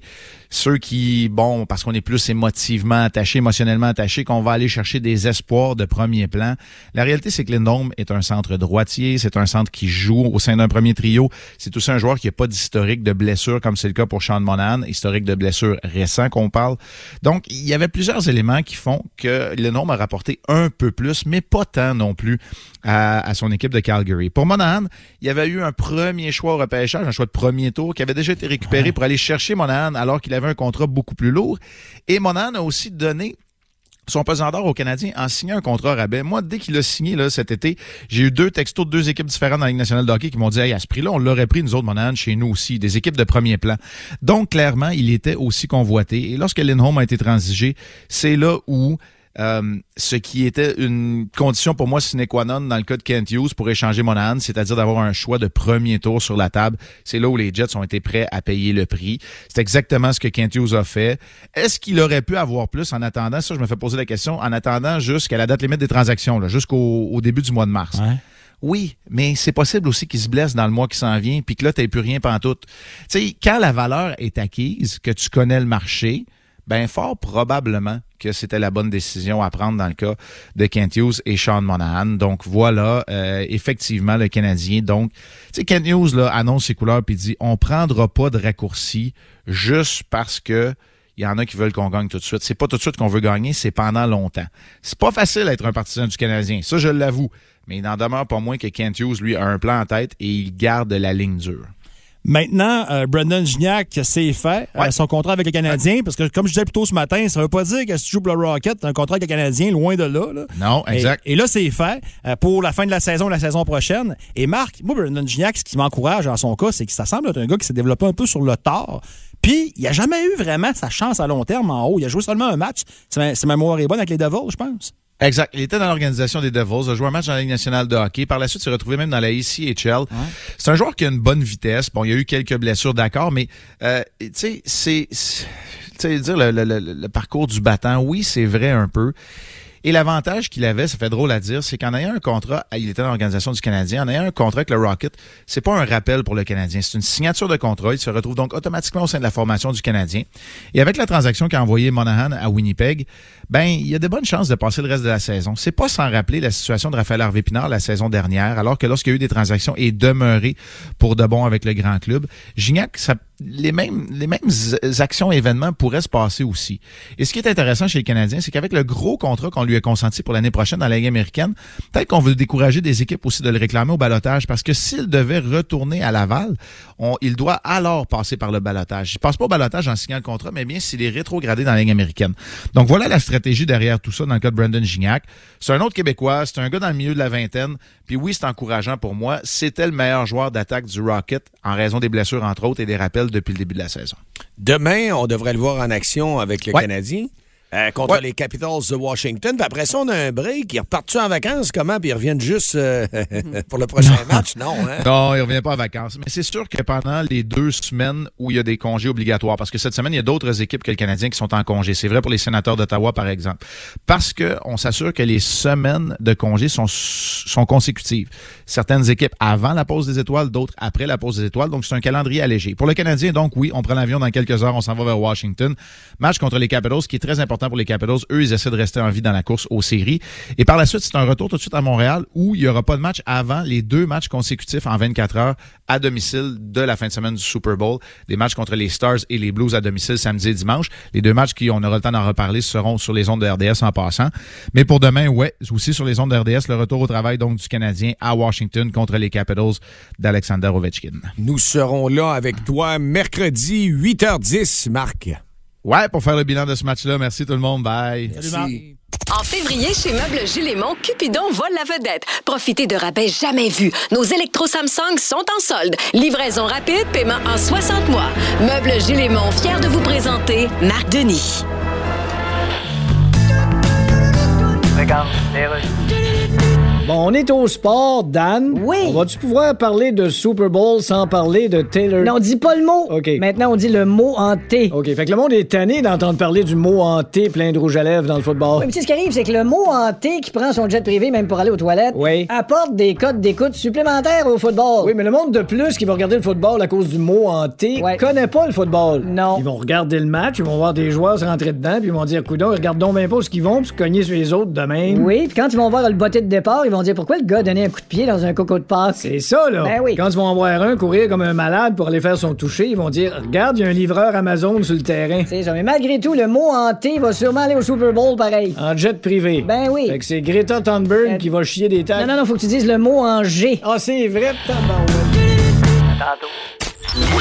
ceux qui, bon, parce qu'on est plus émotivement attaché, émotionnellement attaché, qu'on va aller chercher des espoirs de premier plan. La réalité, c'est que Lindholm est un centre droitier, c'est un centre qui joue au sein d'un premier trio. C'est aussi un joueur qui n'a pas d'historique de blessure, comme c'est le cas pour Sean Monahan, historique de blessure récent qu'on parle. Donc, il y avait plusieurs éléments qui font que Lindholm a rapporté un peu plus, mais pas tant non plus à, à son équipe de Calgary. Pour Monahan, il y avait eu un premier choix au repêchage, un choix de premier tour, qui avait déjà été récupéré pour aller chercher Monahan alors qu'il avait un contrat beaucoup plus lourd. Et Monahan a aussi donné son pesant d'or aux Canadiens en signant un contrat rabais. Moi, dès qu'il a signé là, cet été, j'ai eu deux textos de deux équipes différentes dans la Ligue nationale de hockey qui m'ont dit hey, à ce prix-là, on l'aurait pris, nous autres, Monahan, chez nous aussi, des équipes de premier plan. Donc, clairement, il était aussi convoité. Et lorsque Lindholm a été transigé, c'est là où euh, ce qui était une condition pour moi sine qua non dans le cas de Kent Hughes pour échanger Monahan, c'est-à-dire d'avoir un choix de premier tour sur la table. C'est là où les Jets ont été prêts à payer le prix. C'est exactement ce que Kent Hughes a fait. Est-ce qu'il aurait pu avoir plus en attendant? Ça, je me fais poser la question. En attendant jusqu'à la date limite des transactions, là, jusqu'au au début du mois de mars. Oui, mais c'est possible aussi qu'il se blesse dans le mois qui s'en vient, puis que là, tu plus rien pantoute. Tu sais, quand la valeur est acquise, que tu connais le marché, ben fort probablement que c'était la bonne décision à prendre dans le cas de Kent Hughes et Sean Monahan. Donc voilà, euh, effectivement, le Canadien. Donc, tu sais, Kent Hughes là, annonce ses couleurs puis dit on prendra pas de raccourci juste parce que il y en a qui veulent qu'on gagne tout de suite. C'est pas tout de suite qu'on veut gagner, c'est pendant longtemps. C'est pas facile d'être un partisan du Canadien, ça je l'avoue. Mais il n'en demeure pas moins que Kent Hughes, lui, a un plan en tête et il garde la ligne dure. Maintenant, euh, Brendan Gignac, c'est fait. euh, son contrat avec le Canadien, parce que comme je disais plus tôt ce matin, ça veut pas dire que si tu joues pour le Rocket, t'as un contrat avec le Canadien, loin de là. là. Non, exact. Et, et là, c'est fait euh, pour la fin de la saison, la saison prochaine. Et Marc, moi, Brendan Gignac, ce qui m'encourage dans son cas, c'est que ça semble être un gars qui s'est développé un peu sur le tard. Puis, il a jamais eu vraiment sa chance à long terme en haut. Il a joué seulement un match. C'est ma, ma mémoire est bonne avec les Devils, je pense. Exact. Il était dans l'organisation des Devils, a joué un match dans la Ligue nationale de hockey. Par la suite, il s'est retrouvé même dans la ECHL. C'est un joueur qui a une bonne vitesse. Bon, il y a eu quelques blessures, d'accord, mais euh, tu sais, c'est, c'est- tu sais, dire le, le- le- le parcours du battant, oui, c'est vrai un peu. Et l'avantage qu'il avait, ça fait drôle à dire, c'est qu'en ayant un contrat, il était dans l'organisation du Canadien, en ayant un contrat avec le Rocket, c'est pas un rappel pour le Canadien, c'est une signature de contrat. Il se retrouve donc automatiquement au sein de la formation du Canadien. Et avec la transaction qu'a envoyé Monahan à Winnipeg, ben il y a de bonnes chances de passer le reste de la saison. C'est pas sans rappeler la situation de Raphaël Harvey Pinard la saison dernière, alors que lorsqu'il y a eu des transactions et demeuré pour de bon avec le grand club, Gignac, ça les mêmes, les mêmes actions événements pourraient se passer aussi. Et ce qui est intéressant chez les Canadiens, c'est qu'avec le gros contrat qu'on lui a consenti pour l'année prochaine dans la Ligue américaine, peut-être qu'on veut décourager des équipes aussi de le réclamer au balotage parce que s'il devait retourner à Laval, on, il doit alors passer par le balotage. Il passe pas au balotage en signant le contrat, mais bien s'il est rétrogradé dans la Ligue américaine. Donc voilà la stratégie derrière tout ça dans le cas de Brandon Gignac. C'est un autre Québécois, c'est un gars dans le milieu de la vingtaine. Puis oui, c'est encourageant pour moi. C'était le meilleur joueur d'attaque du Rocket en raison des blessures entre autres et des rappels depuis le début de la saison. Demain, on devrait le voir en action avec le Ouais. Canadien. Euh, contre Ouais. les Capitals de Washington. Puis après ça, on a un break. Ils repartent en vacances, comment? Puis ils reviennent juste euh, pour le prochain match? Non, hein? Non, il revient pas en vacances. Mais c'est sûr que pendant les deux semaines où il y a des congés obligatoires, parce que cette semaine, il y a d'autres équipes que le Canadien qui sont en congé. C'est vrai pour les sénateurs d'Ottawa, par exemple. Parce que on s'assure que les semaines de congés sont, sont consécutives. Certaines équipes avant la pause des étoiles, d'autres après la pause des étoiles. Donc, c'est un calendrier allégé. Pour le Canadien, donc, oui, on prend l'avion dans quelques heures, on s'en va vers Washington. Match contre les Capitals, qui est très important pour les Capitals. Eux, ils essaient de rester en vie dans la course aux séries. Et par la suite, c'est un retour tout de suite à Montréal où il n'y aura pas de match avant les deux matchs consécutifs en 24 heures à domicile de la fin de semaine du Super Bowl. Des matchs contre les Stars et les Blues à domicile samedi et dimanche. Les deux matchs qui, on aura le temps d'en reparler, seront sur les ondes de RDS en passant. Mais pour demain, ouais, aussi sur les ondes de RDS, le retour au travail donc du Canadien à Washington contre les Capitals d'Alexander Ovechkin. Nous serons là avec toi mercredi 8h10, Marc. Ouais, pour faire le bilan de ce match-là. Merci tout le monde. Bye. Merci. En février, chez Meubles Gélémont, Cupidon vole la vedette. Profitez de rabais jamais vus. Nos électros Samsung sont en solde. Livraison rapide, paiement en 60 mois. Meubles Gélémont, fier de vous présenter Marc Denis. Bon, on est au sport, Dan. Oui. On va-tu pouvoir parler de Super Bowl sans parler de Taylor? Non, on dit pas le mot. OK. Maintenant, on dit le mot en T. OK, fait que le monde est tanné d'entendre parler du mot hanté plein de rouge à lèvres dans le football. Oui, mais tu sais, ce qui arrive, c'est que le mot en T qui prend son jet privé même pour aller aux toilettes Oui. apporte des codes d'écoute supplémentaires au football. Oui, mais le monde de plus qui va regarder le football à cause du mot hanté Ouais. connaît pas le football. Non. Ils vont regarder le match, ils vont voir des joueurs se rentrer dedans, puis ils vont dire, coudon, regarde donc bien pas où qu'ils vont, puis se cogner sur les autres de même. Oui, puis quand ils vont voir le botté de départ, ils vont dire pourquoi le gars donnait un coup de pied dans un coco de passe. C'est ça, là. Ben oui. Quand ils vont en voir un courir comme un malade pour aller faire son toucher, ils vont dire Regarde, il y a un livreur Amazon sur le terrain. C'est ça, mais malgré tout, le mot en T va sûrement aller au Super Bowl pareil. En jet privé. Ben oui. Fait que c'est Greta Thunberg Euh, qui va chier des tags. Non, non, non, faut que tu dises le mot en G. Ah, c'est vrai, tabarouette.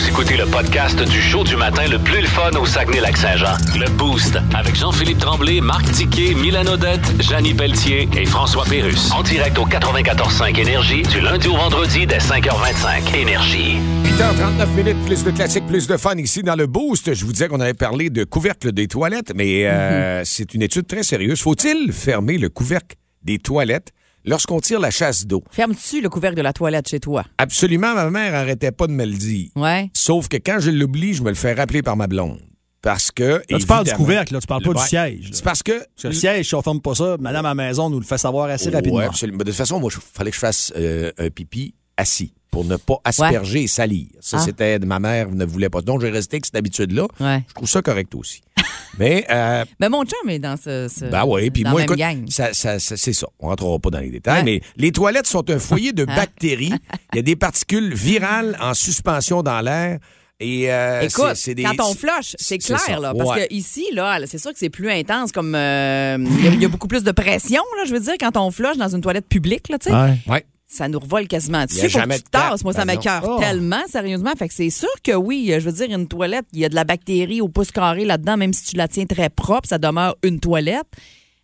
Vous écoutez le podcast du show du matin le plus le fun au Saguenay-Lac-Saint-Jean. Le Boost avec Jean-Philippe Tremblay, Marc Tiquet, Milan Odette, Janine Pelletier et François Pérus. En direct au 94.5 Énergie du lundi au vendredi dès 5h25. Énergie. 8h39 minutes, plus de classiques, plus de fun ici dans le Boost. Je vous disais qu'on avait parlé de couvercle des toilettes, mais euh, c'est une étude très sérieuse. Faut-il fermer le couvercle des toilettes? Lorsqu'on tire la chasse d'eau? Fermes-tu le couvercle de la toilette chez toi? Absolument, ma mère arrêtait pas de me le dire. Ouais. Sauf que quand je l'oublie, je me le fais rappeler par ma blonde. Parce que. Là, tu parles du couvercle, là, tu parles pas du siège. C'est parce que. Parce que le siège, si on ferme pas ça, madame à la maison nous le fait savoir assez rapidement. Ouais, absolument. Mais de toute façon, moi, il fallait que je fasse euh, un pipi assis pour ne pas asperger et salir. Ça, Ah. c'était ma mère ne voulait pas. Donc, j'ai resté avec cette habitude-là. Ouais. Je trouve ça correct aussi. Mais, euh, Ben, mon chum est dans ce. ce- ben oui, puis moi, écoute, gang. ça, ça- ça- c'est ça. On rentrera pas dans les détails, Ouais. mais les toilettes sont un foyer de bactéries. Il y a des particules virales en suspension dans l'air. Et euh, Écoute, des- quand on flush, c'est clair, là. Parce Ouais. que ici, là, c'est sûr que c'est plus intense, comme. euh, Il y a- il y, a beaucoup plus de pression, là, je veux dire, quand on flush dans une toilette publique, là, tu sais. Ouais. Ça nous revole quasiment Il dessus. Faut que jamais tu tasses. Moi, ça Ben m'écœure Oh. tellement, sérieusement. Fait que c'est sûr que oui, je veux dire, une toilette, il y a de la bactérie au pouce carré là-dedans, même si tu la tiens très propre, ça demeure une toilette.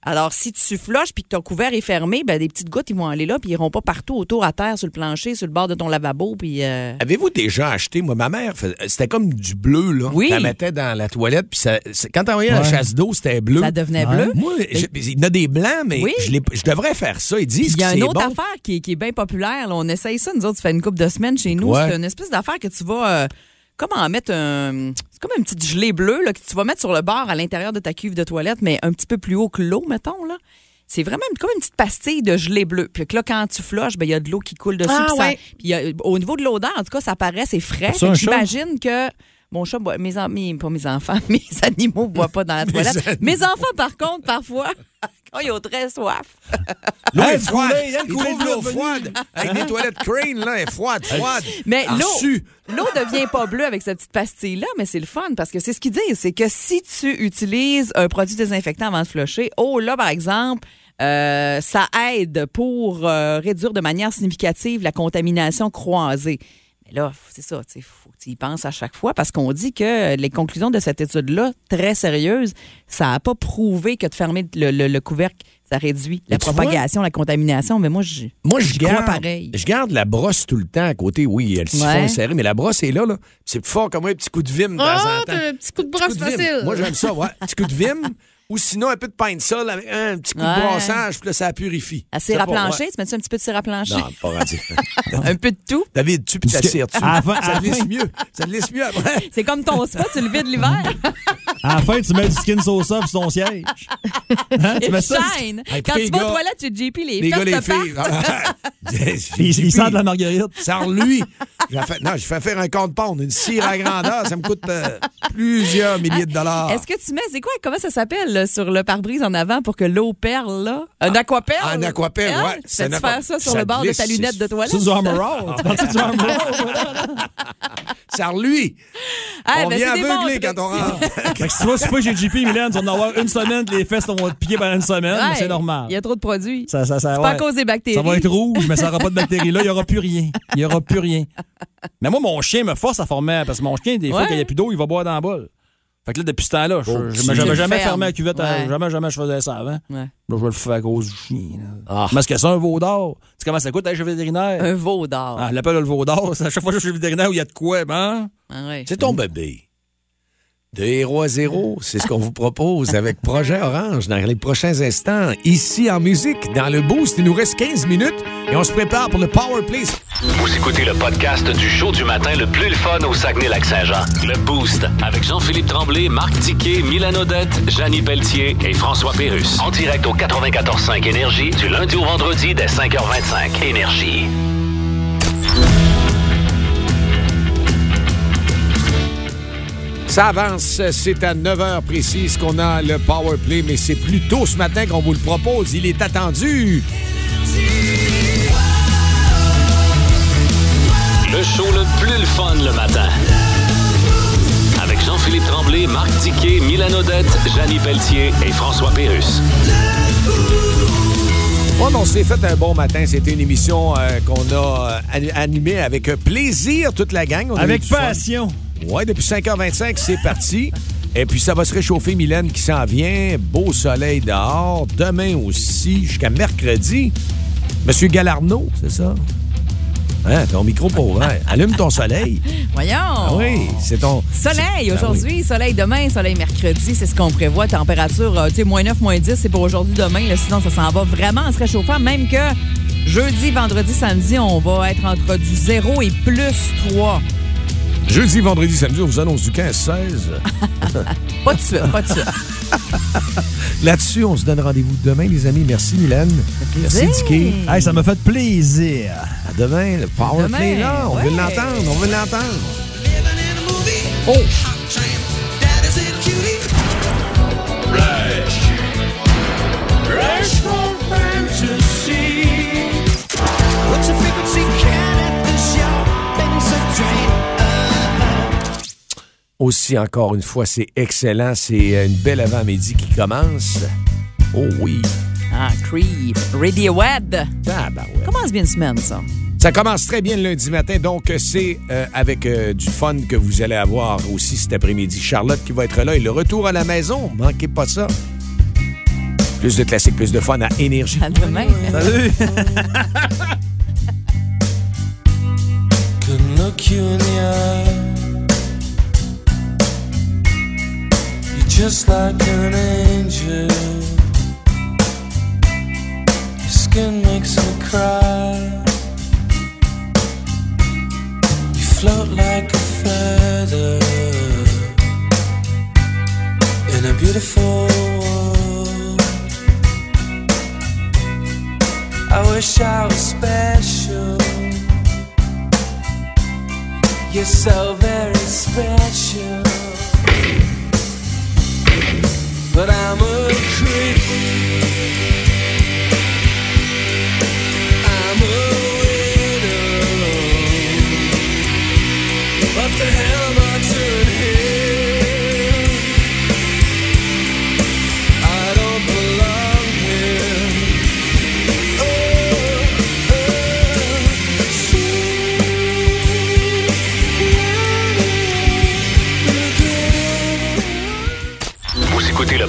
Alors, si tu flushes puis que ton couvert est fermé, ben, des petites gouttes, ils vont aller là puis ils iront pas partout autour à terre, sur le plancher, sur le bord de ton lavabo. Puis. euh, Avez-vous déjà acheté, moi, ma mère, c'était comme du bleu, là. Oui. Elle mettait dans la toilette, puis ça- quand t'envoyais la Ouais. chasse d'eau, c'était bleu. Ça devenait bleu. Moi, je- il y en a des blancs, mais Oui. je, l'ai- je devrais faire ça. Ils disent Il y a une autre bon. affaire qui est, qui est bien populaire. là. On essaye ça, nous autres, ça fait une couple de semaines chez nous. Ouais. C'est une espèce d'affaire que tu vas. euh, comment mettre un. C'est comme un petit gelé bleu là, que tu vas mettre sur le bord à l'intérieur de ta cuve de toilette, mais un petit peu plus haut que l'eau, mettons. Là. C'est vraiment comme une petite pastille de gelée bleu. Puis que là, quand tu flushes, ben, il y a de l'eau qui coule dessus. Ah, puis ça- ouais. puis il y a- au niveau de l'odeur, en tout cas, ça paraît, c'est frais. C'est un Fait que chat? J'imagine que mon chat, boit- mes, en- mes- pas mes enfants, mes animaux ne boivent pas dans la toilette. Mes enfants, par contre, parfois, quand ils ont très soif. L'eau est froide. hein, Ils trouvent l'eau froide. Avec des toilettes Crane, là, elle est froide, froide. Mais l'eau, l'eau devient pas bleue avec cette petite pastille-là, mais c'est le fun parce que c'est ce qu'ils disent, c'est que si tu utilises un produit désinfectant avant de flusher, oh là, par exemple, euh, ça aide pour euh, réduire de manière significative la contamination croisée. Mais là, c'est ça, tu y penses à chaque fois parce qu'on dit que les conclusions de cette étude-là, très sérieuse, ça n'a pas prouvé que de fermer le, le- le couvercle, ça réduit la propagation, la contamination. Mais moi, je, Moi, je crois garde, pareil. je garde la brosse tout le temps à côté. Oui, elle siphon Ouais. serré, mais la brosse est là. là. C'est plus fort comme moi, un petit coup de vim de temps Ah, en temps. t'as un petit coup de brosse coup de vim. facile. Moi, j'aime ça, ouais. petit coup de vim. Ou sinon, un peu de pain de sol avec un petit coup Ouais. de brassage, puis là, ça purifie. À cire à plancher, ouais. tu mets-tu un petit peu de cire à plancher? Non, pas rendu. un peu de tout? David, tu puis ta cire la fin- Ça te laisse fin- mieux. Ça te laisse mieux après. C'est comme ton spa, tu le vides l'hiver. À la fin, tu mets du skin sauce sur ton siège. Hein, tu mets ça? shine. Hey, Quand tu vas les aux toilettes, tu JP, les, Les gars, les filles. Il, il sent de la marguerite. Sans lui. Fait, non, je fais faire un compte pound, une cire à grandeur, ça me coûte euh, plusieurs milliers de dollars. Est-ce que tu mets, c'est quoi, comment ça s'appelle là, sur le pare-brise en avant pour que l'eau perle, là? Un aquaperle? Ah, un aquaperle, Hein? ouais. Tu aqua- faire ça sur ça le bord de ta lunette de toilette? C'est du Armor Tu du Armor Sans lui. Ah, on ben, vient bons quand on rentre. Fait que si tu vas super chez JP, Mylène, tu vas en avoir une semaine, les fesses vont te piquer pendant une semaine, mais c'est normal. Il y a trop de produits. Ça, ça, ça, c'est pas à cause des bactéries. Ça va être rouge, mais ça n'aura pas de bactéries. Là, il n'y aura plus rien. Il n'y aura plus rien. Mais moi, mon chien me force à former, parce que mon chien, des fois, quand il n'y a plus d'eau, il va boire dans la bol. Fait que là, depuis ce temps-là, je Oh, j'avais jamais fermé la cuvette. à- Ouais. Jamais, jamais je faisais ça avant. Ouais. Là, je vais le faire à cause du chien. Ah. Parce que c'est un veau d'or. Tu sais comment ça coûte, aller chez le vétérinaire? Un veau d'or. Ah, l'appelle le veau d'or. c'est À chaque fois que je suis vétérinaire où il y a de quoi, ben. Ah ouais. C'est ton bébé. De héros à zéro, c'est ce qu'on vous propose avec Projet Orange dans les prochains instants. Ici en musique, dans le boost, il nous reste 15 minutes et on se prépare pour le Power Play. Vous écoutez le podcast du show du matin le plus le fun au Saguenay-Lac-Saint-Jean. Le Boost avec Jean-Philippe Tremblay, Marc Tiquet, Milan Odette, Janine Pelletier et François Pérus. En direct au 94.5 Énergie du lundi au vendredi dès 5h25. Énergie. Ça avance, c'est à 9 h précise qu'on a le Power Play, mais c'est plus tôt ce matin qu'on vous le propose. Il est attendu. Le show le plus le fun le matin. Avec Jean-Philippe Tremblay, Marc Tiquet, Milan Odette, Janine Pelletier et François Pérus. Mais on s'est fait un bon matin. C'était une émission euh, qu'on a euh, ani- animée avec plaisir, toute la gang. On Avec fun. Ouais, depuis 5h25, c'est parti. Et puis, ça va se réchauffer, Mylène, qui s'en vient. Beau soleil dehors. Demain aussi, jusqu'à mercredi. Monsieur Galarno, c'est ça? Hein, ton micro pas ouvert. Allume ton soleil. Voyons. Ah oui, c'est ton... Soleil Ah aujourd'hui, soleil demain, soleil mercredi, c'est ce qu'on prévoit. Température, euh, tu sais, moins 9, moins 10, c'est pour aujourd'hui, demain. Là, sinon, ça s'en va vraiment en se réchauffant. Même que jeudi, vendredi, samedi, on va être entre du 0 et plus 3. Jeudi, vendredi, samedi, on vous annonce du 15-16. Pas de suite, pas de suite. Là-dessus, on se donne rendez-vous demain, les amis. Merci, Mylène. Merci. Dicky. Hey, ça m'a fait plaisir. À demain, le Power Demain, Play, là. On veut l'entendre, on veut l'entendre. Oh! What's the Aussi, encore une fois, c'est excellent. C'est euh, une belle avant-midi qui commence. Oh oui. Ah, Creep, Radiohead. Ah, ben ouais. Commence bien une semaine, ça. Ça commence très bien le lundi matin, donc euh, c'est euh, avec euh, du fun que vous allez avoir aussi cet après-midi. Charlotte qui va être là et le retour à la maison, manquez pas ça. Plus de classiques, plus de fun à énergie. À demain. Salut! just like an angel. Your skin makes me cry. You float like a feather in a beautiful world. I wish I was special. You're so very special. But I'm a creep. I'm a widow. What the hell